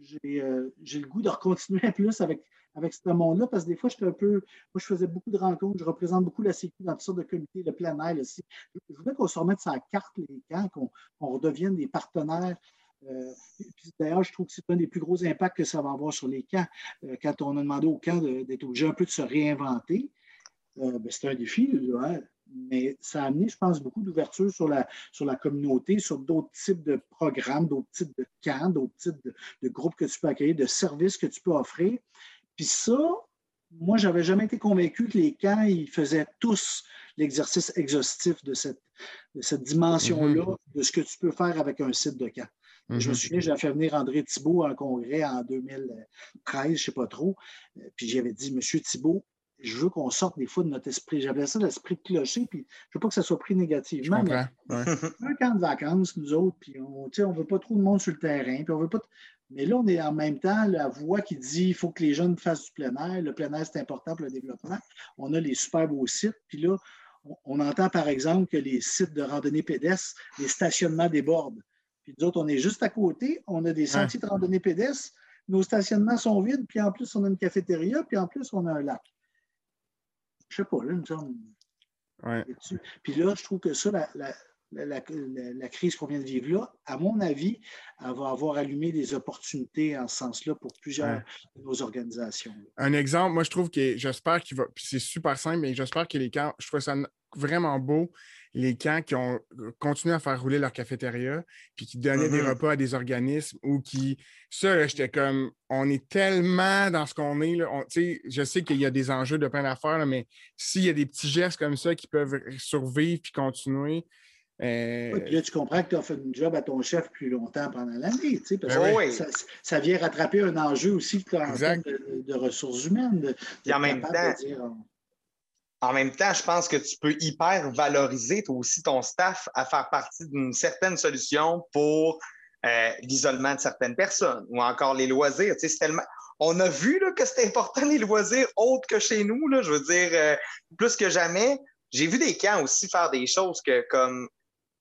j'ai euh, le goût de continuer plus avec, avec ce monde-là, parce que des fois, j'étais un peu. Moi, je faisais beaucoup de rencontres, je représente beaucoup la Sécu dans toutes sortes de comités, le plein air aussi. Je voulais qu'on se remette sa carte, les camps, qu'on redevienne des partenaires. Euh, D'ailleurs, je trouve que c'est un des plus gros impacts que ça va avoir sur les camps. Euh, quand on a demandé aux camps d'être obligés un peu de se réinventer, ben, c'est un défi. Là, mais ça a amené, je pense, beaucoup d'ouverture sur la, sur la communauté, sur d'autres types de programmes, d'autres types de camps, d'autres types de, groupes que tu peux accueillir, de services que tu peux offrir. Puis ça, moi, je n'avais jamais été convaincu que les camps, ils faisaient tous l'exercice exhaustif de cette, cette dimension-là, mm-hmm. de ce que tu peux faire avec un site de camp. Je me mm-hmm. souviens, j'avais fait venir André Thibault à un congrès en 2013, je ne sais pas trop. Euh, puis j'avais dit, Monsieur Thibault, je veux qu'on sorte des fois de notre esprit. J'appelais ça l'esprit de clocher, puis je veux pas que ça soit pris négativement. Mais un camp de vacances, nous autres, puis on ne veut pas trop de monde sur le terrain, puis on veut pas. Mais là, on est en même temps la voix qui dit qu'il faut que les jeunes fassent du plein air. Le plein air, c'est important pour le développement. On a les super beaux sites, puis là, on, entend par exemple que les sites de randonnée pédestre, les stationnements débordent. Puis nous autres, on est juste à côté, on a des sentiers de randonnée pédestre, nos stationnements sont vides, puis en plus, on a une cafétéria, puis en plus, on a un lac je sais pas, là, nous sommes. Puis là, je trouve que ça, la, crise qu'on vient de vivre là, à mon avis, elle va avoir allumé des opportunités en ce sens-là pour plusieurs de nos organisations. Un exemple, moi, je trouve que j'espère qu'il va, puis c'est super simple, mais j'espère que les camps, je trouve ça vraiment beau les camps qui ont euh, continué à faire rouler leur cafétéria, puis qui donnaient des mm-hmm. repas à des organismes ou qui. Ça, j'étais comme, on est tellement dans ce qu'on est. Là, je sais qu'il y a des enjeux de plein d'affaires, mais s'il y a des petits gestes comme ça qui peuvent survivre puis continuer. Euh... puis là, tu comprends que tu as fait une job à ton chef plus longtemps pendant l'année, parce ben que ça, vient rattraper un enjeu aussi en termes de, ressources humaines. De, en même temps, en même temps, je pense que tu peux hyper valoriser toi aussi ton staff à faire partie d'une certaine solution pour euh, l'isolement de certaines personnes ou encore les loisirs. tellement... On a vu là, que c'était important les loisirs autres que chez nous. Là, je veux dire, euh, plus que jamais. J'ai vu des camps aussi faire des choses que comme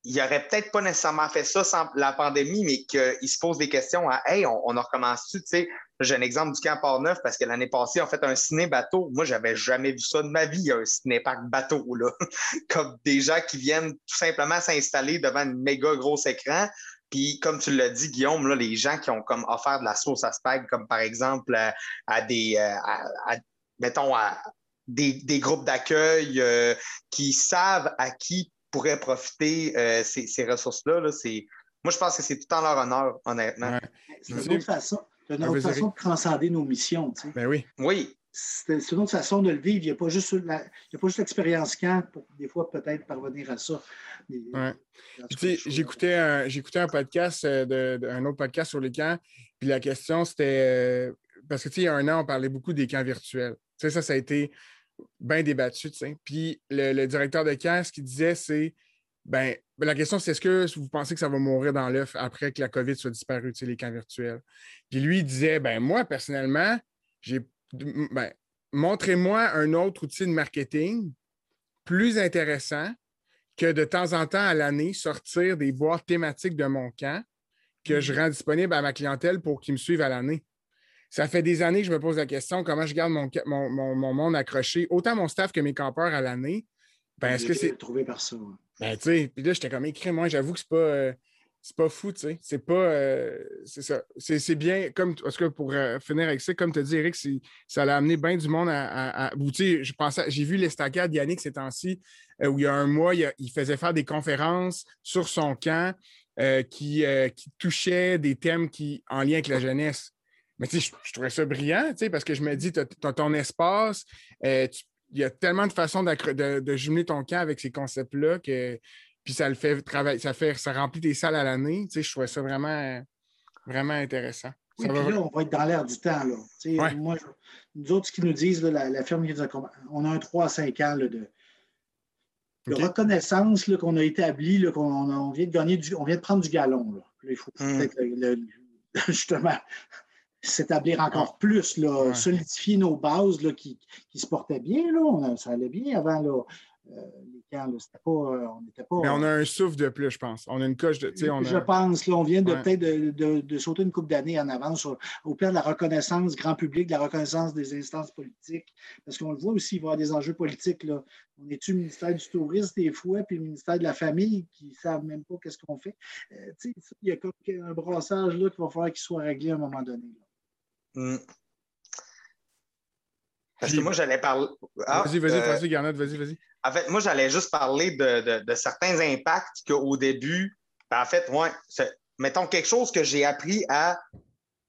il n'aurait peut-être pas nécessairement fait ça sans la pandémie, mais qu'ils se posent des questions à Hey, on, on recommence-tu? Tu sais, j'ai un exemple du camp Port-Neuf parce que l'année passée, on fait un ciné-bateau. Moi, j'avais jamais vu ça de ma vie, un ciné-parc bateau, là. comme des gens qui viennent tout simplement s'installer devant un méga gros écran. Puis, comme tu l'as dit, Guillaume, là, les gens qui ont comme offert de la sauce à spag, comme par exemple à, des, euh, mettons, à des, groupes d'accueil euh, qui savent à qui pourraient profiter euh, ces, ressources-là, là, moi, je pense que c'est tout en leur honneur, honnêtement. C'est une autre façon. C'est une autre façon de transcender nos missions. Tu ben oui. Oui. C'est une autre façon de le vivre. Il n'y a pas juste l'expérience camp pour des fois peut-être parvenir à ça. J'écoutais un, un, podcast, euh, de, un autre podcast sur les camps, puis la question c'était euh, parce que il y a un an, on parlait beaucoup des camps virtuels. ça, ça a été bien débattu. Puis le, le, directeur de camp, ce qu'il disait, c'est ben, la question, c'est est-ce que vous pensez que ça va mourir dans l'œuf après que la COVID soit disparue, les camps virtuels? Puis lui, il disait, ben moi, personnellement, j'ai ben, montrez-moi un autre outil de marketing plus intéressant que de temps en temps à l'année sortir des boîtes thématiques de mon camp que je mm-hmm. rends disponible à ma clientèle pour qu'ils me suivent à l'année. Ça fait des années que je me pose la question comment je garde mon, mon, mon monde accroché, autant mon staff que mes campeurs à l'année? Ben, est-ce que c'est. trouvé par ça. Ben, tu sais, puis là, j'étais comme écrit, moi, j'avoue que c'est pas. Euh, c'est pas fou, tu sais. C'est pas. Euh, c'est ça. C'est bien, comme. En tout cas, pour euh, finir avec ça, comme tu as dit, Eric, ça l'a amené bien du monde à. tu sais, je pensais. J'ai vu l'estacade Yannick ces temps-ci, où il y a un mois, il, faisait faire des conférences sur son camp. qui, qui touchaient des thèmes qui, en lien avec la jeunesse. Mais tu sais, je, trouvais ça brillant, parce que je me dis, tu as, ton espace, il y a tellement de façons de, de, jumeler ton camp avec ces concepts-là que puis ça le fait travailler, ça fait, ça remplit des salles à l'année. Tu sais, je trouvais ça vraiment, vraiment intéressant. Oui, puis là, on va être dans l'air du temps. Là. Moi, nous autres, ce qu'ils nous disent, la, firme qui nous a on a un 3 à 5 ans de, reconnaissance qu'on a établi, qu'on on vient de gagner on vient de prendre du galon. Là. il faut hmm. peut-être justement s'établir encore plus, là, solidifier nos bases là, qui, qui, se portaient bien. Là. ça allait bien avant. Là. Euh, les camps, c'était pas, euh, on n'était pas. Mais on a un souffle de plus, je pense. On a une coche de. On je pense, là, on vient de peut-être de, sauter une couple d'années en avance au plan de la reconnaissance grand public, de la reconnaissance des instances politiques. Parce qu'on le voit aussi, il va y avoir des enjeux politiques. Là. On est-tu le ministère du Tourisme des fois, puis le ministère de la Famille qui ne savent même pas qu'est-ce qu'on fait? Euh, il y a comme un brassage là, qu'il va falloir qu'il soit réglé à un moment donné. Hum. Parce que moi, j'allais parler. Ah, vas-y, vas-y, vas-y, Garnett, vas-y, vas-y. En fait, moi, j'allais juste parler de, certains impacts qu'au début, ben, en fait, moi, mettons quelque chose que j'ai appris à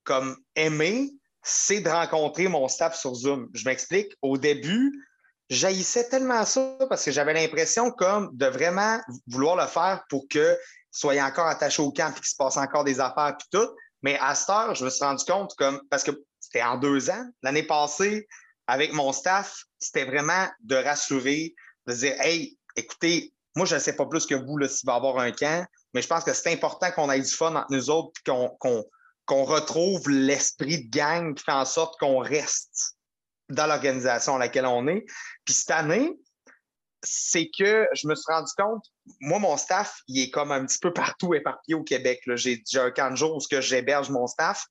comme aimer, c'est de rencontrer mon staff sur Zoom. Je m'explique. Au début, j'haïssais tellement ça parce que j'avais l'impression comme de vraiment vouloir le faire pour que soyez encore attaché au camp et qu'il se passe encore des affaires puis tout. Mais à cette heure, je me suis rendu compte comme parce que c'était en deux ans. L'année passée, avec mon staff, c'était vraiment de rassurer, de dire Hey, écoutez, moi, je ne sais pas plus que vous s'il va y avoir un camp, mais je pense que c'est important qu'on ait du fun entre nous autres et qu'on retrouve l'esprit de gang qui fait en sorte qu'on reste dans l'organisation à laquelle on est. Puis cette année, c'est que je me suis rendu compte, moi, mon staff, il est comme un petit peu partout éparpillé au Québec. J'ai un camp de jours où j'héberge mon staff.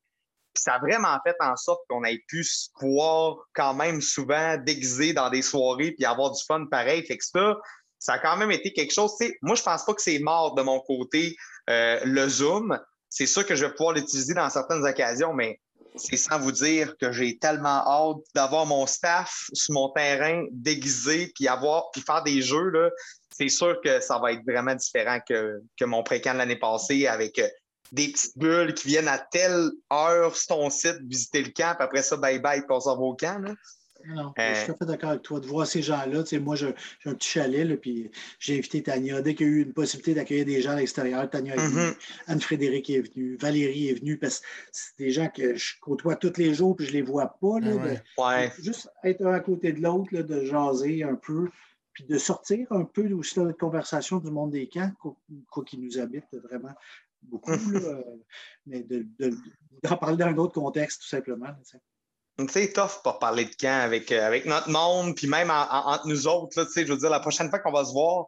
Ça a vraiment fait en sorte qu'on ait pu se voir quand même souvent déguisé dans des soirées puis avoir du fun pareil. Fait que ça, ça a quand même été quelque chose. moi, je pense pas que c'est mort de mon côté, euh, le Zoom. C'est sûr que je vais pouvoir l'utiliser dans certaines occasions, mais c'est sans vous dire que j'ai tellement hâte d'avoir mon staff sur mon terrain déguisé puis avoir puis faire des jeux. C'est sûr que ça va être vraiment différent que, que mon précamp de l'année passée avec euh, des petites bulles qui viennent à telle heure sur ton site visiter le camp, puis après ça, bye bye, au camp. Là. Non, je suis tout à fait d'accord avec toi. De voir ces gens-là, moi, j'ai un petit chalet, là, puis j'ai invité Tania. Dès qu'il y a eu une possibilité d'accueillir des gens à l'extérieur, Tania est venue, mm-hmm. Anne-Frédéric est venue, Valérie est venue, parce que c'est des gens que je côtoie tous les jours, puis je les vois pas. Là, juste être un à côté de l'autre, de jaser un peu, puis de sortir un peu aussi de notre conversation du monde des camps, quoi, qui nous habite vraiment beaucoup, euh, mais d'en parler dans un autre contexte, tout simplement. C'est tough pour parler de camp avec, euh, avec notre monde, puis même entre nous autres. Là, je veux dire, la prochaine fois qu'on va se voir,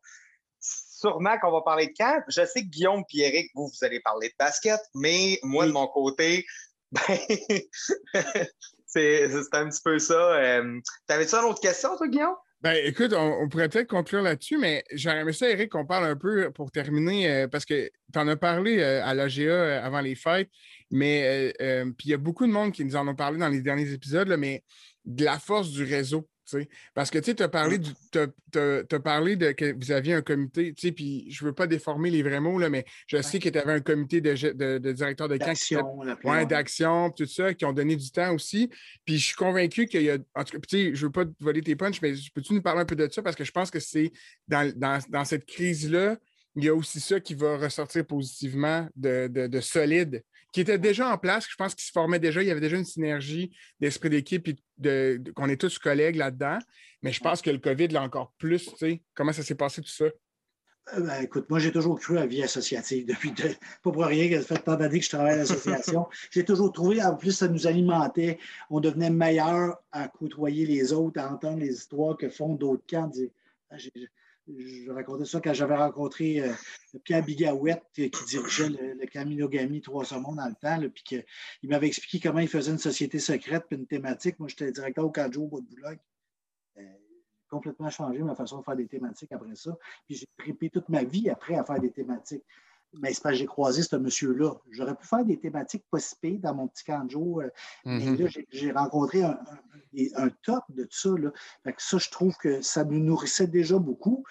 sûrement qu'on va parler de camp. Je sais que Guillaume et Eric, vous, vous allez parler de basket, mais moi, de mon côté, ben, c'est un petit peu ça. Euh, T'avais-tu une autre question, toi, Guillaume? Ben, écoute, on, pourrait peut-être conclure là-dessus, mais j'aimerais aimé ça, Eric, qu'on parle un peu pour terminer, euh, parce que tu en as parlé euh, à l'AGA avant les fêtes, mais puis il y a beaucoup de monde qui nous en ont parlé dans les derniers épisodes, mais de la force du réseau. Parce que tu as parlé, as, parlé de que vous aviez un comité, puis je ne veux pas déformer les vrais mots, là, mais je sais que tu avais un comité de, de, de directeur de camp. Ouais, d'action, tout ça, qui ont donné du temps aussi. Puis je suis convaincu qu'il y a. En tout cas, je ne veux pas te voler tes punches, mais peux-tu nous parler un peu de ça? Parce que je pense que c'est dans, dans, cette crise-là, il y a aussi ça qui va ressortir positivement de, de solide qui était déjà en place. Je pense qu'il se formait déjà. Il y avait déjà une synergie d'esprit d'équipe et de, qu'on est tous collègues là-dedans. Mais je pense que le COVID l'a encore plus. Tu sais, comment ça s'est passé tout ça? Euh, ben, écoute, moi, j'ai toujours cru à la vie associative depuis pas pour rien que ça fait tant d'années que je travaille à l'association. j'ai toujours trouvé, en plus, ça nous alimentait. On devenait meilleur à côtoyer les autres, à entendre les histoires que font d'autres camps. Je racontais ça quand j'avais rencontré euh, Pierre Bigawette qui dirigeait le, Camino Gami Trois Saumons dans le temps, puis qu'il m'avait expliqué comment il faisait une société secrète puis une thématique. Moi, j'étais directeur au cadre au bout de Boulogne. Euh, complètement changé ma façon de faire des thématiques après ça. Puis j'ai répété toute ma vie après à faire des thématiques. Mais c'est parce que j'ai croisé ce monsieur-là. J'aurais pu faire des thématiques possibles dans mon petit canjo. Euh, mais mm-hmm. là, j'ai rencontré un, un, top de tout ça. Là. Fait que ça, je trouve que ça nous nourrissait déjà beaucoup.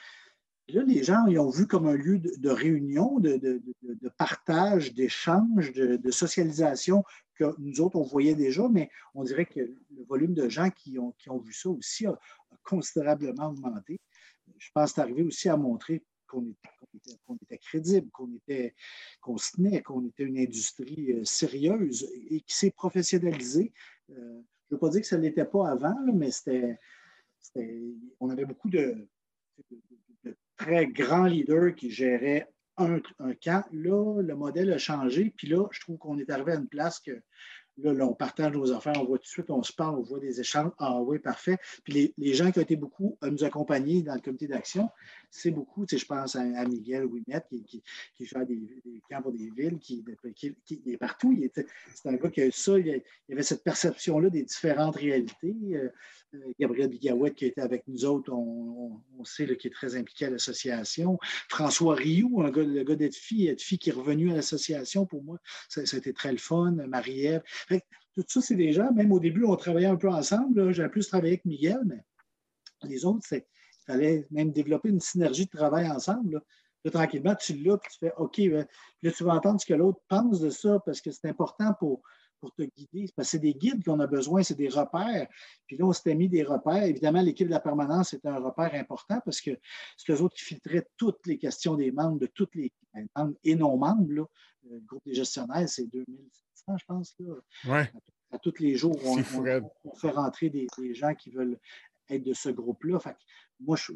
Là, les gens ils ont vu comme un lieu de, réunion, de, de partage, d'échange, de, socialisation que nous autres, on voyait déjà, mais on dirait que le volume de gens qui ont, qui ont vu ça aussi a, considérablement augmenté. Je pense que c'est arrivé aussi à montrer qu'on était, crédible, qu'on était, qu'on se tenait, qu'on était une industrie euh, sérieuse et qui s'est professionnalisée. Euh, je ne veux pas dire que ça ne l'était pas avant, mais c'était, on avait beaucoup de, très grands leaders qui géraient un, camp. Là, le modèle a changé. Puis là, je trouve qu'on est arrivé à une place que là, on partage nos affaires, on voit tout de suite, on se parle, on voit des échanges. Ah oui, parfait. Puis les, gens qui ont été beaucoup à nous accompagner dans le comité d'action, c'est beaucoup, tu sais, je pense à, Miguel Ouimet qui, qui, qui, fait des, camps pour des villes, qui, qui est partout. C'est un gars qui a ça, il y avait cette perception-là des différentes réalités. Euh, euh, Gabriel Bigawet qui était avec nous autres, on, sait qu'il est très impliqué à l'association. François Rioux, un gars, le gars d'Edfi, qui est revenu à l'association, pour moi, ça, a été très le fun. Marie-Ève. Tout ça, c'est des gens, même au début, on travaillait un peu ensemble. J'ai plus travaillé avec Miguel, mais les autres, il fallait même développer une synergie de travail ensemble. Là. tranquillement, tu l'as, puis tu fais OK, ben, là, tu vas entendre ce que l'autre pense de ça parce que c'est important pour, pour te guider. Parce que c'est des guides qu'on a besoin, c'est des repères. Puis là, on s'était mis des repères. Évidemment, l'équipe de la permanence est un repère important parce que c'est eux autres qui filtraient toutes les questions des membres, de toutes les membres et non-membres. Le groupe des gestionnaires, c'est 2700, je pense. Là. À, tous les jours, on, fait rentrer des, gens qui veulent être de ce groupe-là. Moi, je,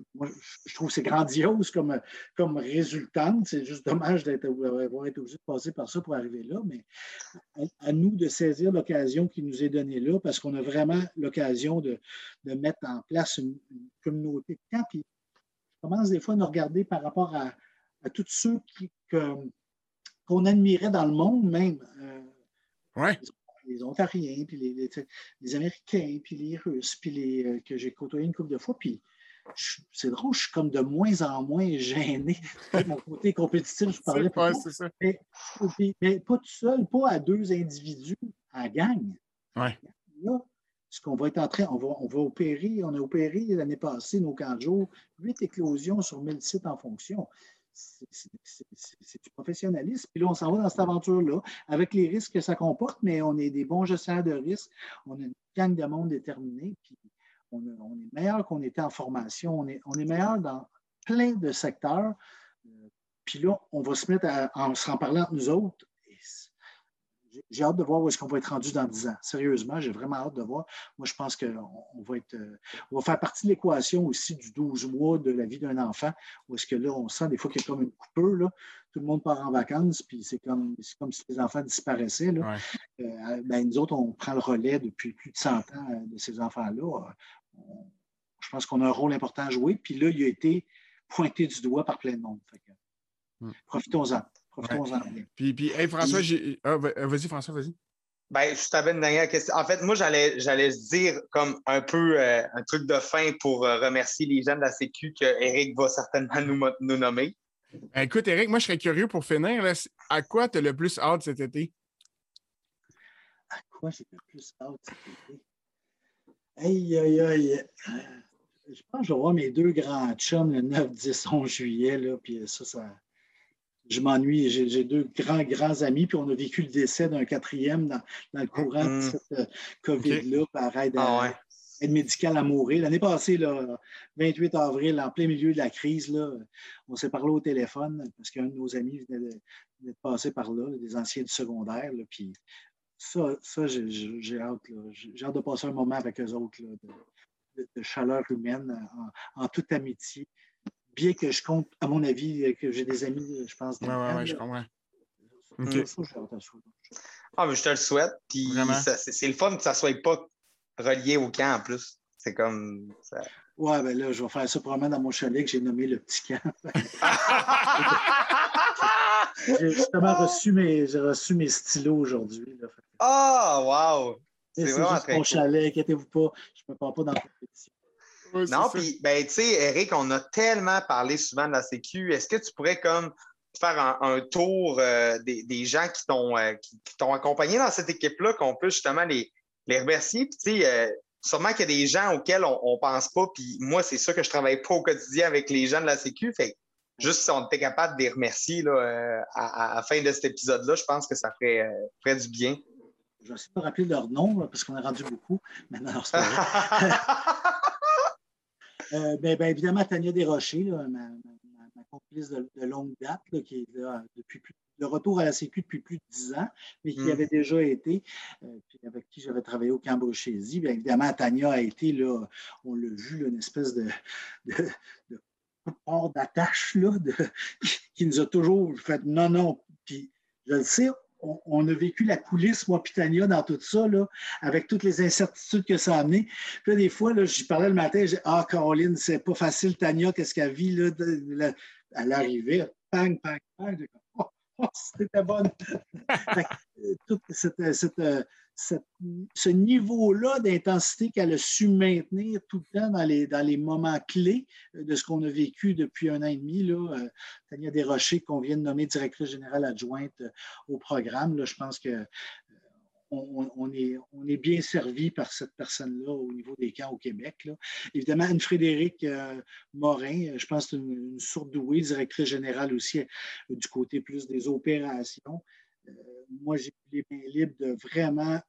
je, trouve que c'est grandiose comme, comme résultante. C'est juste dommage d'avoir été obligé de passer par ça pour arriver là, mais à, nous de saisir l'occasion qui nous est donnée là, parce qu'on a vraiment l'occasion de, mettre en place une, communauté de camp. Puis je commence des fois à nous regarder par rapport à, tous ceux qu'on admirait dans le monde même. Euh, les Ontariens, puis les, Américains, puis les Russes, puis les, euh, que j'ai côtoyé une couple de fois. Puis c'est drôle, je suis comme de moins en moins gêné. Mon côté compétitif, je parlais pas. Ça. Mais, pas tout seul, pas à deux individus, à gang. Ouais. Là, ce qu'on va être en train, on va, on va opérer, on a opéré l'année passée nos camps de jour, huit éclosions sur 1000 sites en fonction c'est du professionnalisme. Puis là, on s'en va dans cette aventure-là, avec les risques que ça comporte, mais on est des bons gestionnaires de risques. On a une gang de monde déterminé, puis on, est meilleur qu'on était en formation. On est, on est meilleur dans plein de secteurs. Euh, puis là, on va se mettre à, en s'en parlant entre nous autres j'ai hâte de voir où est-ce qu'on va être rendu dans 10 ans. Sérieusement, j'ai vraiment hâte de voir. Moi, je pense qu'on va être, euh, on va faire partie de l'équation aussi du 12 mois de la vie d'un enfant, où est-ce que là, on sent des fois qu'il y a comme une coupure, là. Tout le monde part en vacances, puis c'est comme, comme si les enfants disparaissaient. Là. Euh, ben, nous autres, on prend le relais depuis plus de 100 ans euh, de ces enfants-là. je pense qu'on a un rôle important à jouer. Puis là, il a été pointé du doigt par plein de monde. Hmm. Profitons-en. Puis, puis hey, François. Ah, euh, vas-y, François, vas-y. Ben, je t'avais une dernière question. En fait, moi, j'allais, j'allais dire comme un peu euh, un truc de fin pour euh, remercier les gens de la Sécu que Eric va certainement nous, nous nommer. Ben, écoute, Eric, moi, je serais curieux pour finir. à quoi tu as le plus hâte cet été? À quoi j'ai le plus hâte cet été? Aïe, aïe, aïe. Je pense que je vais voir mes deux grands chums le 9, 10, 11 juillet. Là, puis ça, ça je m'ennuie. J'ai deux grands, grands amis, puis on a vécu le décès d'un quatrième dans, le courant de mm-hmm. cette euh, COVID-là par aide, ah médicale à mourir. L'année passée, là, 28 avril, en plein milieu de la crise, là, on s'est parlé au téléphone parce qu'un de nos amis venait de, passer par là, des anciens du secondaire. puis ça, ça j'ai hâte, hâte, de passer un moment avec eux autres, de, chaleur humaine, en toute amitié bien que je compte, à mon avis, que j'ai des amis, je pense. Oui, oui, je comprends. Ah, mais je te le souhaite. Puis c'est le fun que ça ne soit pas relié au camp en plus. C'est comme. Ça... Ouais, ben là, je vais faire ça probablement dans mon chalet que j'ai nommé le petit camp. j'ai justement reçu mes, reçu mes stylos aujourd'hui. Ah, oh, wow! C'est vraiment très mon chalet, inquiétez-vous pas, je ne me parle pas dans la compétition non, puis, ben, tu sais, Eric, on a tellement parlé souvent de la Sécu. Est-ce que tu pourrais comme faire un, tour euh, des, gens qui t'ont euh, qui, accompagné dans cette équipe-là, qu'on peut justement les, les remercier? Puis, tu sais, euh, sûrement qu'il y a des gens auxquels on ne pense pas. Puis moi, c'est ça que je ne travaille pas au quotidien avec les gens de la Sécu. Fait juste si on était capable de les remercier là, euh, à, la fin de cet épisode-là, je pense que ça ferait, euh, ferait du bien. Je vais essayer de rappeler leur nom parce qu'on a rendu beaucoup. Mais non, c'est pas euh, ben, ben, évidemment, Tania Desrochers, ma, ma, ma, complice de, longue date, qui est là depuis plus de retour à la Sécu depuis plus de dix ans, mais qui hmm. avait déjà été, euh, puis avec qui j'avais travaillé au Cambochésie. Bien évidemment, Tania a été, là, on l'a vu, une espèce de, de, de port d'attache qui nous a toujours fait non, non. Puis je le sais, on, a vécu la coulisse, moi, Tania, dans tout ça, là, avec toutes les incertitudes que ça a amené. Puis là, des fois, je parlais le matin, dis Ah, Caroline, c'est pas facile, Tania, qu'est-ce qu'elle vit là, à l'arrivée, pang, pang, pang. C'était bonne. Ce niveau-là d'intensité qu'elle a su maintenir tout le temps dans les, dans les moments clés de ce qu'on a vécu depuis un an et demi. Là, euh, Tania Desrochers, qu'on vient de nommer directrice générale adjointe au programme, là, je pense que on, est, on, est, bien servi par cette personne-là au niveau des camps au Québec. Évidemment, Anne-Frédéric euh, Morin, euh, je pense c'est une, sourde douée, directrice générale aussi euh, du côté plus des opérations. Moi, j'ai les mains libres de vraiment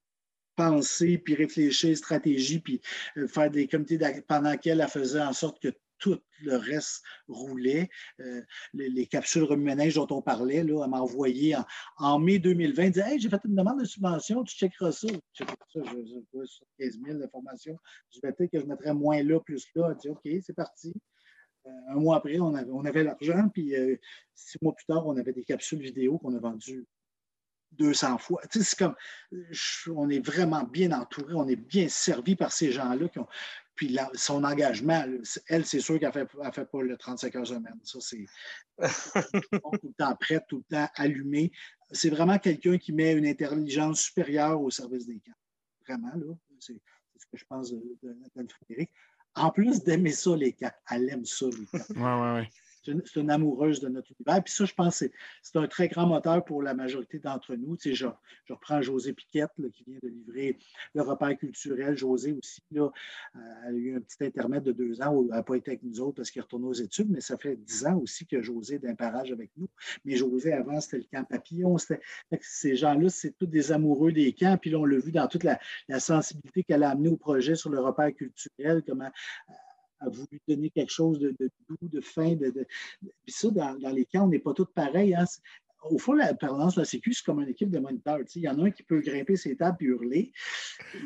penser, puis réfléchir, stratégie, puis faire des comités pendant qu'elle faisait en sorte que tout le reste roulait. Euh, les, capsules remue dont on parlait, là, elle m'a envoyé en, mai 2020, elle dit Hey, j'ai fait une demande de subvention, tu checkeras ça. Je ça, je, je, sur 15 000 d'informations. Je vais peut-être que je mettrais moins là, plus là. Elle dit OK, c'est parti. Euh, un mois après, on avait, on avait l'argent, puis euh, six mois plus tard, on avait des capsules vidéo qu'on a vendues 200 fois. Tu sais, c'est comme, on est vraiment bien entouré, on est bien servi par ces gens-là qui ont, puis son engagement, elle, c'est sûr qu'elle ne fait, fait, pas le 35 heures semaine. Ça, c'est tout le temps prêt, tout le temps allumé. C'est vraiment quelqu'un qui met une intelligence supérieure au service des camps. Vraiment, là. C'est ce que je pense de, de, Frédéric. En plus d'aimer ça, les camps, elle aime ça, les camps. Oui, oui, oui c'est une, amoureuse de notre univers. Puis ça, je pense que c'est un très grand moteur pour la majorité d'entre nous. Tu sais, je, reprends José Piquette, qui vient de livrer le repère culturel. José aussi, là, euh, a eu un petit intermède de deux ans où elle n'a pas été avec nous autres parce qu'il est retourné aux études, mais ça fait dix ans aussi que José est d'un parage avec nous. Mais José, avant, c'était le camp papillon. Ces gens-là, c'est tous des amoureux des camps. Puis là, on l'a vu dans toute la, la sensibilité qu'elle a amenée au projet sur le repère culturel, comment a voulu donner quelque chose de, doux, de fin. De, Puis ça, dans, les camps, on n'est pas tous pareils. Hein. Au fond, la permanence de la Sécu, c'est comme une équipe de moniteurs. Il y en a un qui peut grimper ses tables et hurler.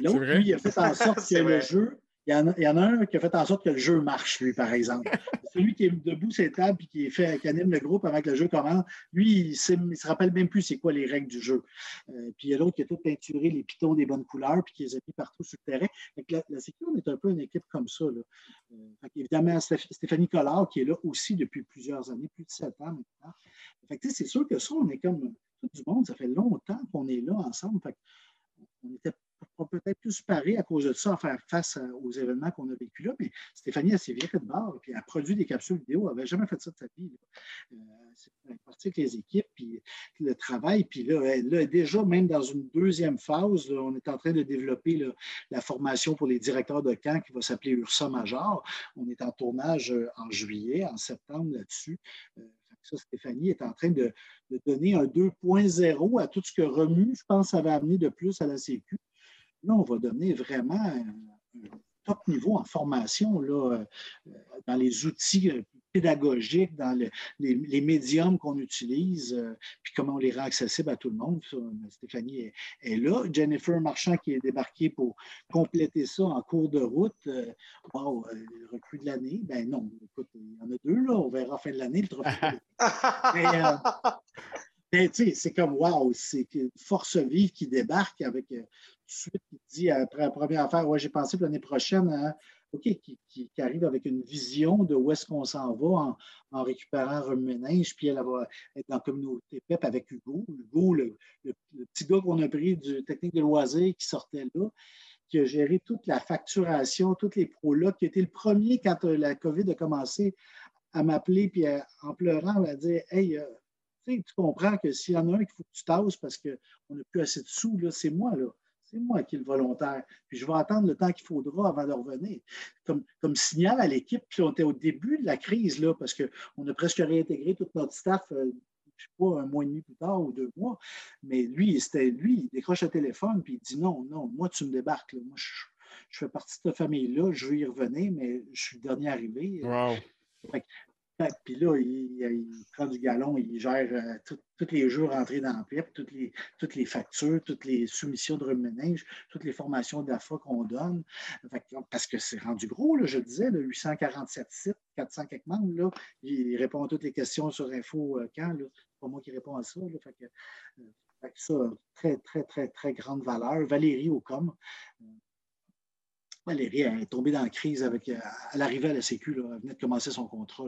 L'autre, lui, il a fait en sorte que le jeu il y, en a, un qui a fait en sorte que le jeu marche, lui, par exemple. Celui qui est debout sur table et qui, fait, qui anime le groupe avant que le jeu commence, lui, il ne se rappelle même plus c'est quoi les règles du jeu. Euh, puis il y a l'autre qui a tout peinturé les pitons des bonnes couleurs puis qui les a mis partout sur le terrain. la, la Sécurité, on est un peu une équipe comme ça. Là. Euh, évidemment, Stéphanie Collard, qui est là aussi depuis plusieurs années, plus de sept ans maintenant. c'est sûr que ça, on est comme tout du monde. Ça fait longtemps qu'on est là ensemble. On était peut-être plus paré à cause de ça à faire face aux événements qu'on a vécu là. Mais Stéphanie, elle s'est virée de bord, puis elle a produit des capsules vidéo. Elle n'avait jamais fait ça de sa vie. Euh, elle est partie avec les équipes, puis le travail. Puis là, là, déjà, même dans une deuxième phase, on est en train de développer la formation pour les directeurs de camp qui va s'appeler URSA Major. On est en tournage euh, en juillet, en septembre là-dessus. Euh, ça, Stéphanie est en train de, donner un 2.0 à tout ce que Remue, je pense, ça va amener de plus à la Sécu. Là, on va donner vraiment un, top niveau en formation euh, dans les outils euh, pédagogiques, dans les, médiums qu'on utilise, euh, puis comment on les rend accessibles à tout le monde. Stéphanie est, là. Jennifer Marchand qui est débarquée pour compléter ça en cours de route. wow, le recrue de l'année. Ben non, écoute, il y en a deux, là. On verra fin de l'année le trophée. Mais, c'est comme wow, c'est une force vive qui débarque avec suite, il dit après la première affaire, ouais, j'ai pensé pour l'année prochaine, hein, OK, qui, arrive avec une vision de où est-ce qu'on s'en va en, récupérant Reménage, puis elle va être dans la communauté PEP avec Hugo. Hugo, le, petit gars qu'on a pris du technique de loisirs qui sortait là, qui a géré toute la facturation, tous les pros-là, qui a été le premier quand euh, la COVID a commencé à m'appeler, puis en pleurant, m'a dit Hey, euh, tu comprends que s'il y en a un qu'il faut que tu tasses parce qu'on n'a plus assez de sous, c'est moi. là C'est moi qui est le volontaire. Puis je vais attendre le temps qu'il faudra avant de revenir. Comme, comme signal à l'équipe, puis on était au début de la crise, là, parce qu'on a presque réintégré toute notre staff, euh, je ne sais pas, un mois et demi plus tard ou deux mois. Mais lui, c'était lui, il décroche le téléphone, puis il dit non, non, moi, tu me débarques. Moi, je, fais partie de cette famille-là, je veux y revenir, mais je suis le dernier arrivé. Wow. Puis là, il, prend du galon, il gère euh, tous les jours rentrés dans la PIP, toutes les, toutes les factures, toutes les soumissions de reménage, toutes les formations d'AFA qu'on donne. parce que c'est rendu gros, là, je disais, 847 sites, 400 quelques membres. Là, il répond à toutes les questions sur Info euh, Quand. C'est pas moi qui réponds à ça. euh, ça, très, très, très, très grande valeur. Valérie Aucom, Valérie est tombée dans la crise avec. Euh, elle arrivait à la Sécu, elle venait de commencer son contrat.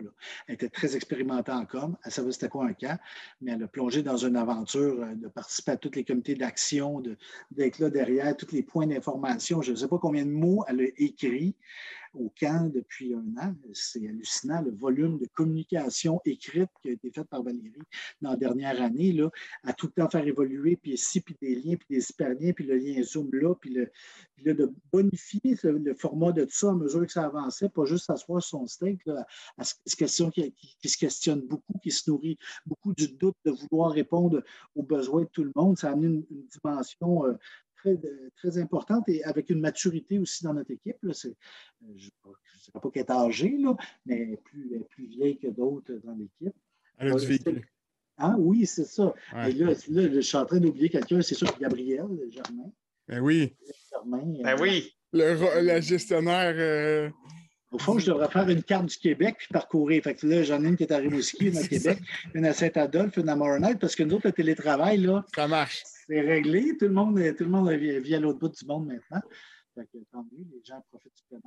Elle était très expérimentée en com. Elle savait c'était quoi un camp, mais elle a plongé dans une aventure euh, de participer à tous les comités d'action, d'être là derrière, tous les points d'information. Je ne sais pas combien de mots elle a écrit au camp depuis un an. C'est hallucinant le volume de communication écrite qui a été faite par Valérie dans la dernière année, là, à tout le temps faire évoluer, puis ici, puis des liens, puis des hyperliens, puis le lien Zoom là, puis, le, de bonifier le, format de tout ça à mesure que ça avançait, pas juste s'asseoir sur son steak, à ce question qui, se questionne beaucoup, qui se nourrit beaucoup du doute de vouloir répondre aux besoins de tout le monde. Ça a amené une, dimension euh, très, importante et avec une maturité aussi dans notre équipe. Euh, je ne sais pas qu'elle est âgée, là, mais plus, plus vieille que d'autres dans l'équipe. Elle a du Ah oui, c'est ça. Et là, je suis en train d'oublier quelqu'un, c'est sûr, Gabriel Germain. Ben oui. Germain, ben oui. Le, la gestionnaire. Euh, Au fond, je devrais faire une carte du Québec puis parcourir. Fait que là, j'en ai une qui est à Rimouski, une à Québec, une à Saint-Adolphe, une à Moronite, parce que nous autres, le télétravail, là. Ça marche c'est réglé. Tout le monde, tout le monde vit à l'autre bout du monde maintenant. Fait que, tant mieux, les gens profitent du plein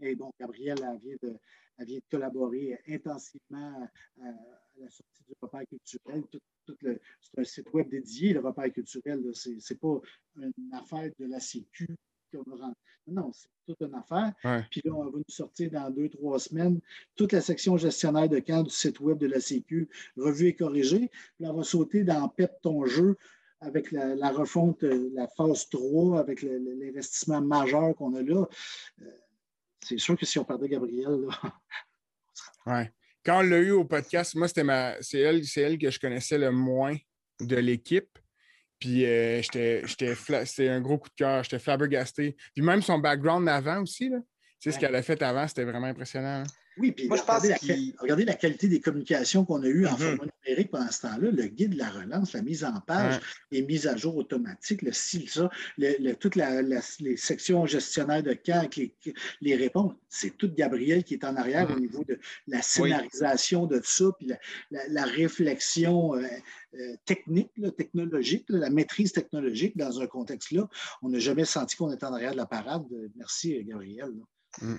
Et donc, Gabrielle, elle vient de, elle vient de collaborer intensivement à, la sortie du repas culturel. c'est un site web dédié, le repas culturel. Ce n'est pas une affaire de la Sécu non, c'est toute une affaire. Puis là, on va nous sortir dans deux, trois semaines toute la section gestionnaire de camp du site web de la Sécu, revue et corrigée. Puis là, on va sauter dans PEP ton jeu avec la, refonte, euh, la phase 3, avec l'investissement majeur qu'on a là. Euh, c'est sûr que si on perdait Gabriel, là. Quand on l'a eu au podcast, moi, c'était ma. C'est elle, elle que je connaissais le moins de l'équipe. Puis euh, c'était un gros coup de cœur. J'étais flabbergasté. Puis même son background avant aussi, là. Tu sais, ce qu'elle a fait avant, c'était vraiment impressionnant. Hein. Oui, puis regardez, la, qualité des communications qu'on a eues en mm-hmm. format numérique pendant ce temps-là, le guide de la relance, la mise en page, les mises à jour automatiques, le style, ça, toutes les sections gestionnaires de avec les, réponses, c'est tout Gabriel qui est en arrière au mm-hmm. niveau de la scénarisation de tout ça, puis la, réflexion euh, euh, technique, technologique, la maîtrise technologique dans un contexte-là. On n'a jamais senti qu'on était en arrière de la parade. Merci, Gabriel. Mm.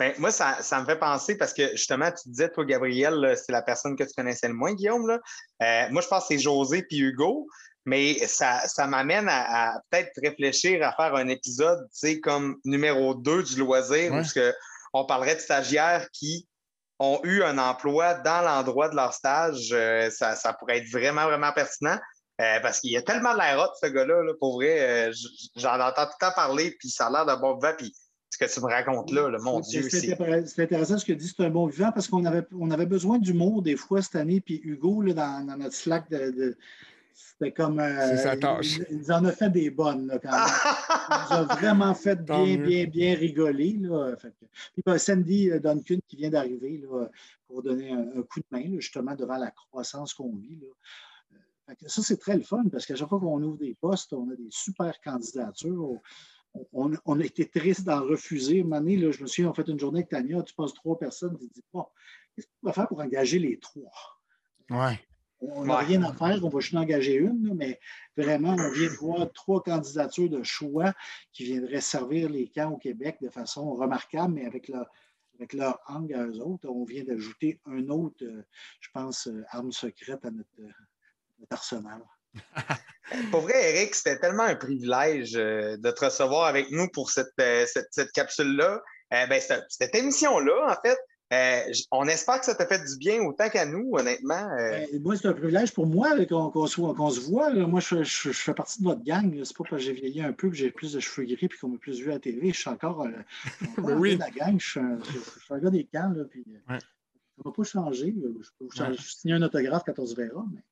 Ben, moi, ça, me fait penser parce que justement, tu disais, toi, Gabriel, c'est la personne que tu connaissais le moins, Guillaume. Là. Euh, moi, je pense que c'est José puis Hugo, mais ça, m'amène à, peut-être réfléchir à faire un épisode, tu sais, comme numéro 2 du loisir, parce où on parlerait de stagiaires qui ont eu un emploi dans l'endroit de leur stage. Euh, ça, pourrait être vraiment, vraiment pertinent. Euh, parce qu'il y a tellement de l'air ce gars-là, pour vrai. J'en entends tout le temps parler, puis ça a l'air d'un bon vent, puis ce que tu me racontes là, le mon Dieu. C'est intéressant ce que tu dis, c'est un bon vivant parce qu'on avait, on avait besoin d'humour des fois cette année, puis Hugo, là, dans, notre Slack, de, c'était comme. Euh, c'est sa tâche. Il, en a fait des bonnes, là, quand même. il nous a vraiment fait bien, bien, bien rigoler. Là. Puis ben, Sandy euh, Duncan qui vient d'arriver pour donner un, coup de main, justement, devant la croissance qu'on vit. Là. Euh, ça, c'est très le fun parce qu'à chaque fois qu'on ouvre des postes, on a des super candidatures on, a été triste d'en refuser. Une année, là, je me souviens, on fait une journée avec Tania, tu passes trois personnes, tu dis, bon, qu'est-ce qu'on va faire pour engager les trois? Ouais. On n'a rien à faire, on va juste en engager une, mais vraiment, on vient de voir trois candidatures de choix qui viendraient servir les camps au Québec de façon remarquable, mais avec leur, avec leur angle à eux autres. On vient d'ajouter un autre, euh, je pense, euh, arme secrète à notre, notre arsenal. Pour vrai, Eric, c'était tellement un privilège euh, de te recevoir avec nous pour cette, euh, cette, capsule-là. Euh, ben, cette, émission-là, en fait, Euh, on espère que ça t'a fait du bien autant qu'à nous, honnêtement. Euh. Ben, moi, c'est un privilège pour moi qu'on se voit. Moi, je, fais partie de votre gang. C'est pas parce que j'ai vieilli un peu que j'ai plus de cheveux gris et qu'on m'a plus vu à la télé. Je suis encore euh, ben oui. de la gang. Je suis, un, gars des camps. Là, puis, Ça ne va pas changer. Je peux signer un autographe quand on se verra. Mais...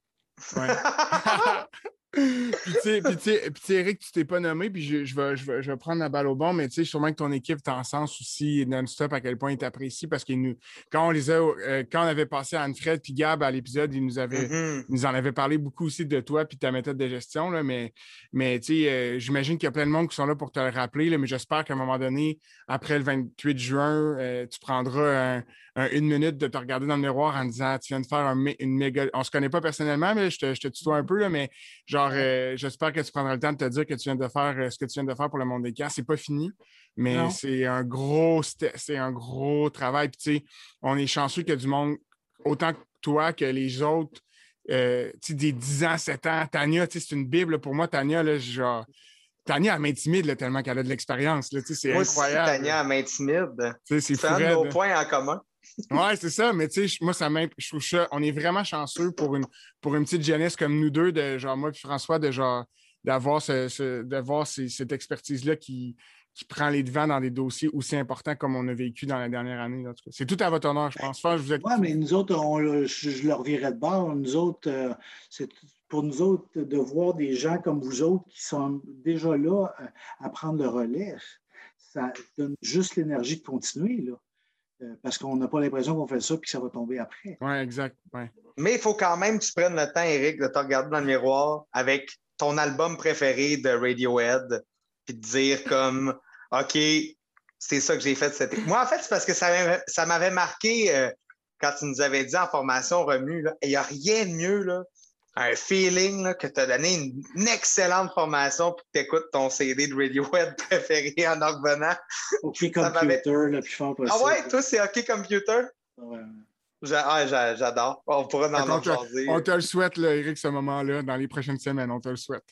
Ouais. puis, tu sais, Eric, tu t'es pas nommé, puis je, je, vais, je, vais, prendre la balle au bon, mais tu sais, sûrement que ton équipe t'en sens aussi non-stop à quel point il t'apprécie parce que nous, quand on les a, euh, quand on avait passé Anne-Fred puis Gab à l'épisode, ils nous avaient, mm-hmm. nous en avaient parlé beaucoup aussi de toi puis ta méthode de gestion, là, mais, mais tu sais, euh, j'imagine qu'il y a plein de monde qui sont là pour te le rappeler, là, mais j'espère qu'à un moment donné, après le 28 juin, euh, tu prendras un, une minute de te regarder dans le miroir en disant Tu viens de faire une méga. On se connaît pas personnellement, mais je te, je te tutoie un peu, là, mais genre, euh, j'espère que tu prendras le temps de te dire que tu viens de faire euh, ce que tu viens de faire pour le monde des Ce C'est pas fini, mais c'est un gros c'est un gros travail. Puis, tu sais, on est chanceux qu'il y a du monde, autant que toi que les autres, euh, tu sais, des 10 ans, 7 ans. Tania, tu sais, c'est une Bible pour moi. Tania, là, genre. Tania, elle m'intimide tellement qu'elle a de l'expérience. C'est incroyable. Aussi, Tania, elle m'intimide. C'est un de nos points en commun. Oui, c'est ça, mais tu sais, moi, ça je trouve ça, on est vraiment chanceux pour une, pour une petite jeunesse comme nous deux, de genre moi et François, de genre d'avoir ce, d'avoir cette expertise-là qui, qui prend les devants dans des dossiers aussi importants comme on a vécu dans la dernière année. C'est tout à votre honneur, je pense. Oui, mais nous autres, on, je, leur virais de bord. Nous autres, euh, c'est pour nous autres de voir des gens comme vous autres qui sont déjà là euh, à prendre le relais. Ça donne juste l'énergie de continuer. Là. Euh, parce qu'on n'a pas l'impression qu'on fait ça puis que ça va tomber après. Oui, exact. Mais il faut quand même que tu prennes le temps, Eric, de te regarder dans le miroir avec ton album préféré de Radiohead puis de dire comme OK, c'est ça que j'ai fait cette Moi, en fait, c'est parce que ça m'avait marqué euh, quand tu nous avais dit en formation remue, il n'y a rien de mieux là, un feeling que tu as donné une, excellente formation pour que tu écoutes ton CD de Radiohead préféré en en revenant. OK Computer, le plus fort possible. Ah ouais, toi, c'est OK Computer? Ouais. Ah, j'adore. On pourra en en jaser. On te le souhaite, là, Eric, ce moment-là, dans les prochaines semaines. On te le souhaite.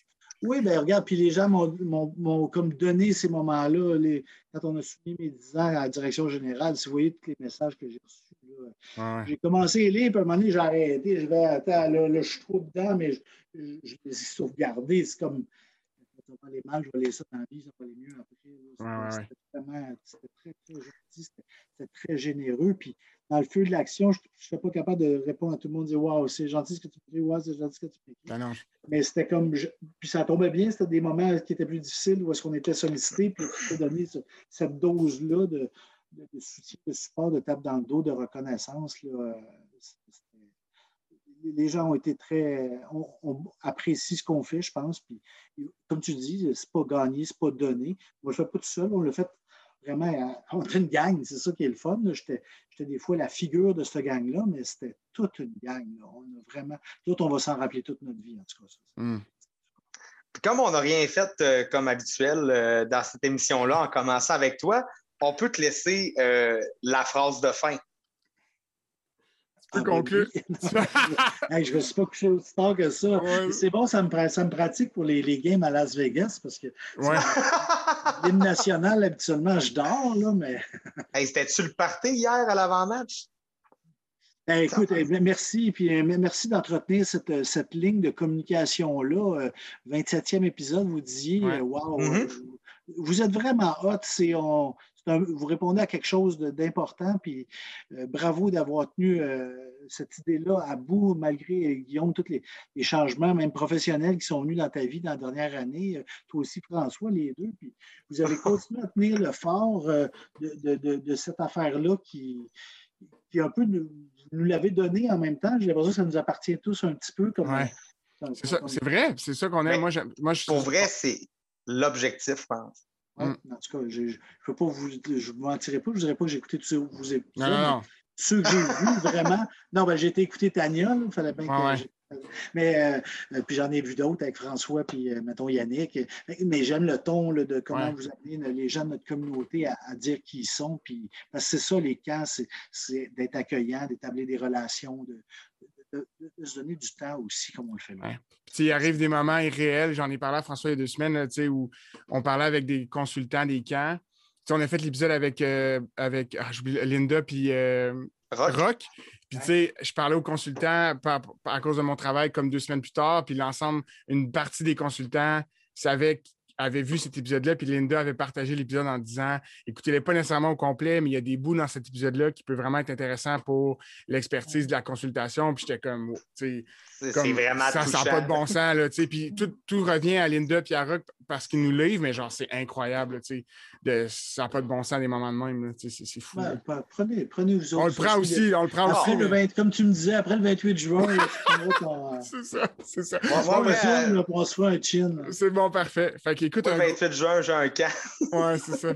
Oui, bien, regarde, puis les gens m'ont comme donné ces moments-là. Quand on a soumis mes 10 ans à la direction générale, si vous voyez tous les messages que j'ai reçus, j'ai commencé à lire, puis à un moment donné, j'ai arrêté. Je vais, attends, là, là, je suis trop dedans, mais je, je, les ai sauvegardés. C'est comme, ça va aller mal, je vais aller ça dans la vie, ça va aller mieux après. C'était vraiment, c'était très, très gentil, c'était très généreux. Puis dans le feu de l'action, je ne serais pas capable de répondre à tout le monde, dire Waouh, c'est gentil ce que tu dis, waouh, c'est gentil ce que tu dis. Ben mais c'était comme, puis ça tombait bien, c'était des moments qui étaient plus difficiles où est-ce qu'on était sollicité, puis tu donner cette dose-là de de, soutien, de support, de tape dans le dos, de reconnaissance. Euh, les gens ont été très. On, apprécie ce qu'on fait, je pense. Puis, comme tu dis, c'est pas gagné, c'est pas donné. On ne le fait pas tout seul, on le fait vraiment. On est une gang, c'est ça qui est le fun. J'étais des fois la figure de cette gang-là, mais c'était toute une gang. On a vraiment. D'autres, on va s'en rappeler toute notre vie, en tout cas. Hmm. Comme on n'a rien fait euh, comme habituel euh, dans cette émission-là, en commençant avec toi, on peut te laisser euh, la phrase de fin. Tu peux conclure. je ne me suis pas couché aussi tard que ça. C'est bon, ça me, ça me, pratique pour les, les, games à Las Vegas parce que ouais. l'hymne national, habituellement, je dors, là, mais. C'était-tu le party hier à l'avant-match? Ben, écoute, eh, merci, puis euh, merci d'entretenir cette, cette, ligne de communication-là. 27e euh, épisode, vous disiez, wow, mm-hmm. vous êtes vraiment hot. C'est, vous répondez à quelque chose d'important, puis euh, bravo d'avoir tenu euh, cette idée-là à bout, malgré, Guillaume, tous les, changements, même professionnels, qui sont venus dans ta vie dans la dernière année. Euh, toi aussi, François, les deux. Puis vous avez continué à tenir le fort de, cette affaire-là qui, qui un peu nous, l'avait donné en même temps. J'ai l'impression que ça nous appartient tous un petit peu. comme C'est vrai, c'est ça qu'on aime. Moi, moi, je... Pour vrai, c'est l'objectif, je pense. Mm. En tout cas, je ne peux pas vous. Je ne mentirais pas, je ne dirais pas que j'ai écouté tous ceux vous écoutez. Non, non, Ceux que j'ai vus, vraiment. Non, ben, j'ai été écouter Tania, il fallait bien que. Mais euh, puis j'en ai vu d'autres avec François puis euh, mettons Yannick. Mais j'aime le ton de comment vous amenez les gens de notre communauté à, dire qui ils sont. Puis, parce que c'est ça les cas, c'est d'être accueillant, d'établir des relations, de, de, se donner du temps aussi, comme on le fait. Ouais. Il arrive des moments irréels. J'en ai parlé à François il y a deux semaines, où on parlait avec des consultants des camps. on a fait l'épisode avec, euh, avec ah, Linda puis Rock. Puis, tu sais, je parlais aux consultants à cause de mon travail comme deux semaines plus tard, puis l'ensemble, une partie des consultants savaient avait vu cet épisode-là, puis Linda avait partagé l'épisode en disant écoutez-les pas nécessairement au complet, mais il y a des bouts dans cet épisode-là qui peut vraiment être intéressant pour l'expertise de la consultation. Puis j'étais comme, c'est vraiment ça, ça n'a pas de bon sens. Là, puis tout, tout, revient à Linda et à Rock parce qu'ils nous livrent, mais genre, c'est incroyable. De, ça n'a pas de bon sens des moments de même. C'est fou. prenez, prenez vous On le prend aussi. On le prend après aussi. Le 20, comme tu me disais, après le 28 juin, c'est ça. C'est ça. On va voir se un chin. C'est bon, parfait. Fait qu'écoute. Le 28 juin, j'ai un camp. ouais, c'est ça.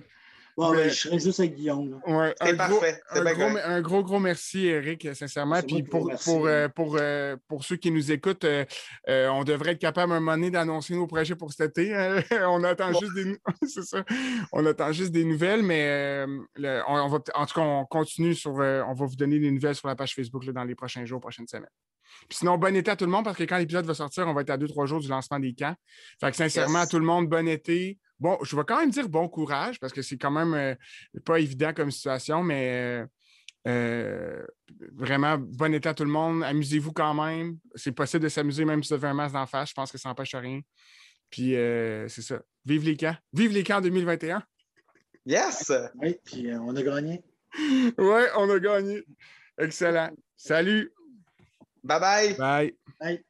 Bon, ben, je serais juste avec Guillaume. Ouais, un, parfait. Gros, un, gros, un, gros, gros, merci, Eric, sincèrement. Puis pour, pour, euh, pour, euh, pour, ceux qui nous écoutent, euh, on devrait être capable à un moment donné d'annoncer nos projets pour cet été. Hein. on attend juste des ça. On attend juste des nouvelles, mais on, va en tout cas, on continue sur. on va vous donner des nouvelles sur la page Facebook là, dans les prochains jours, prochaines semaines. Puis sinon, bon été à tout le monde parce que quand l'épisode va sortir, on va être à deux, trois jours du lancement des camps. Fait que sincèrement, à tout le monde, bon été. Bon, je vais quand même dire bon courage parce que c'est quand même euh, pas évident comme situation, mais euh, euh, vraiment, bon été à tout le monde. Amusez-vous quand même. C'est possible de s'amuser même si vous avez un masque d'en face. Je pense que ça n'empêche rien. Puis c'est ça. Vive les camps. Vive les camps 2021. Yes! Oui, puis on a gagné. oui, on a gagné. Excellent. Salut. Bye bye. Bye. Bye.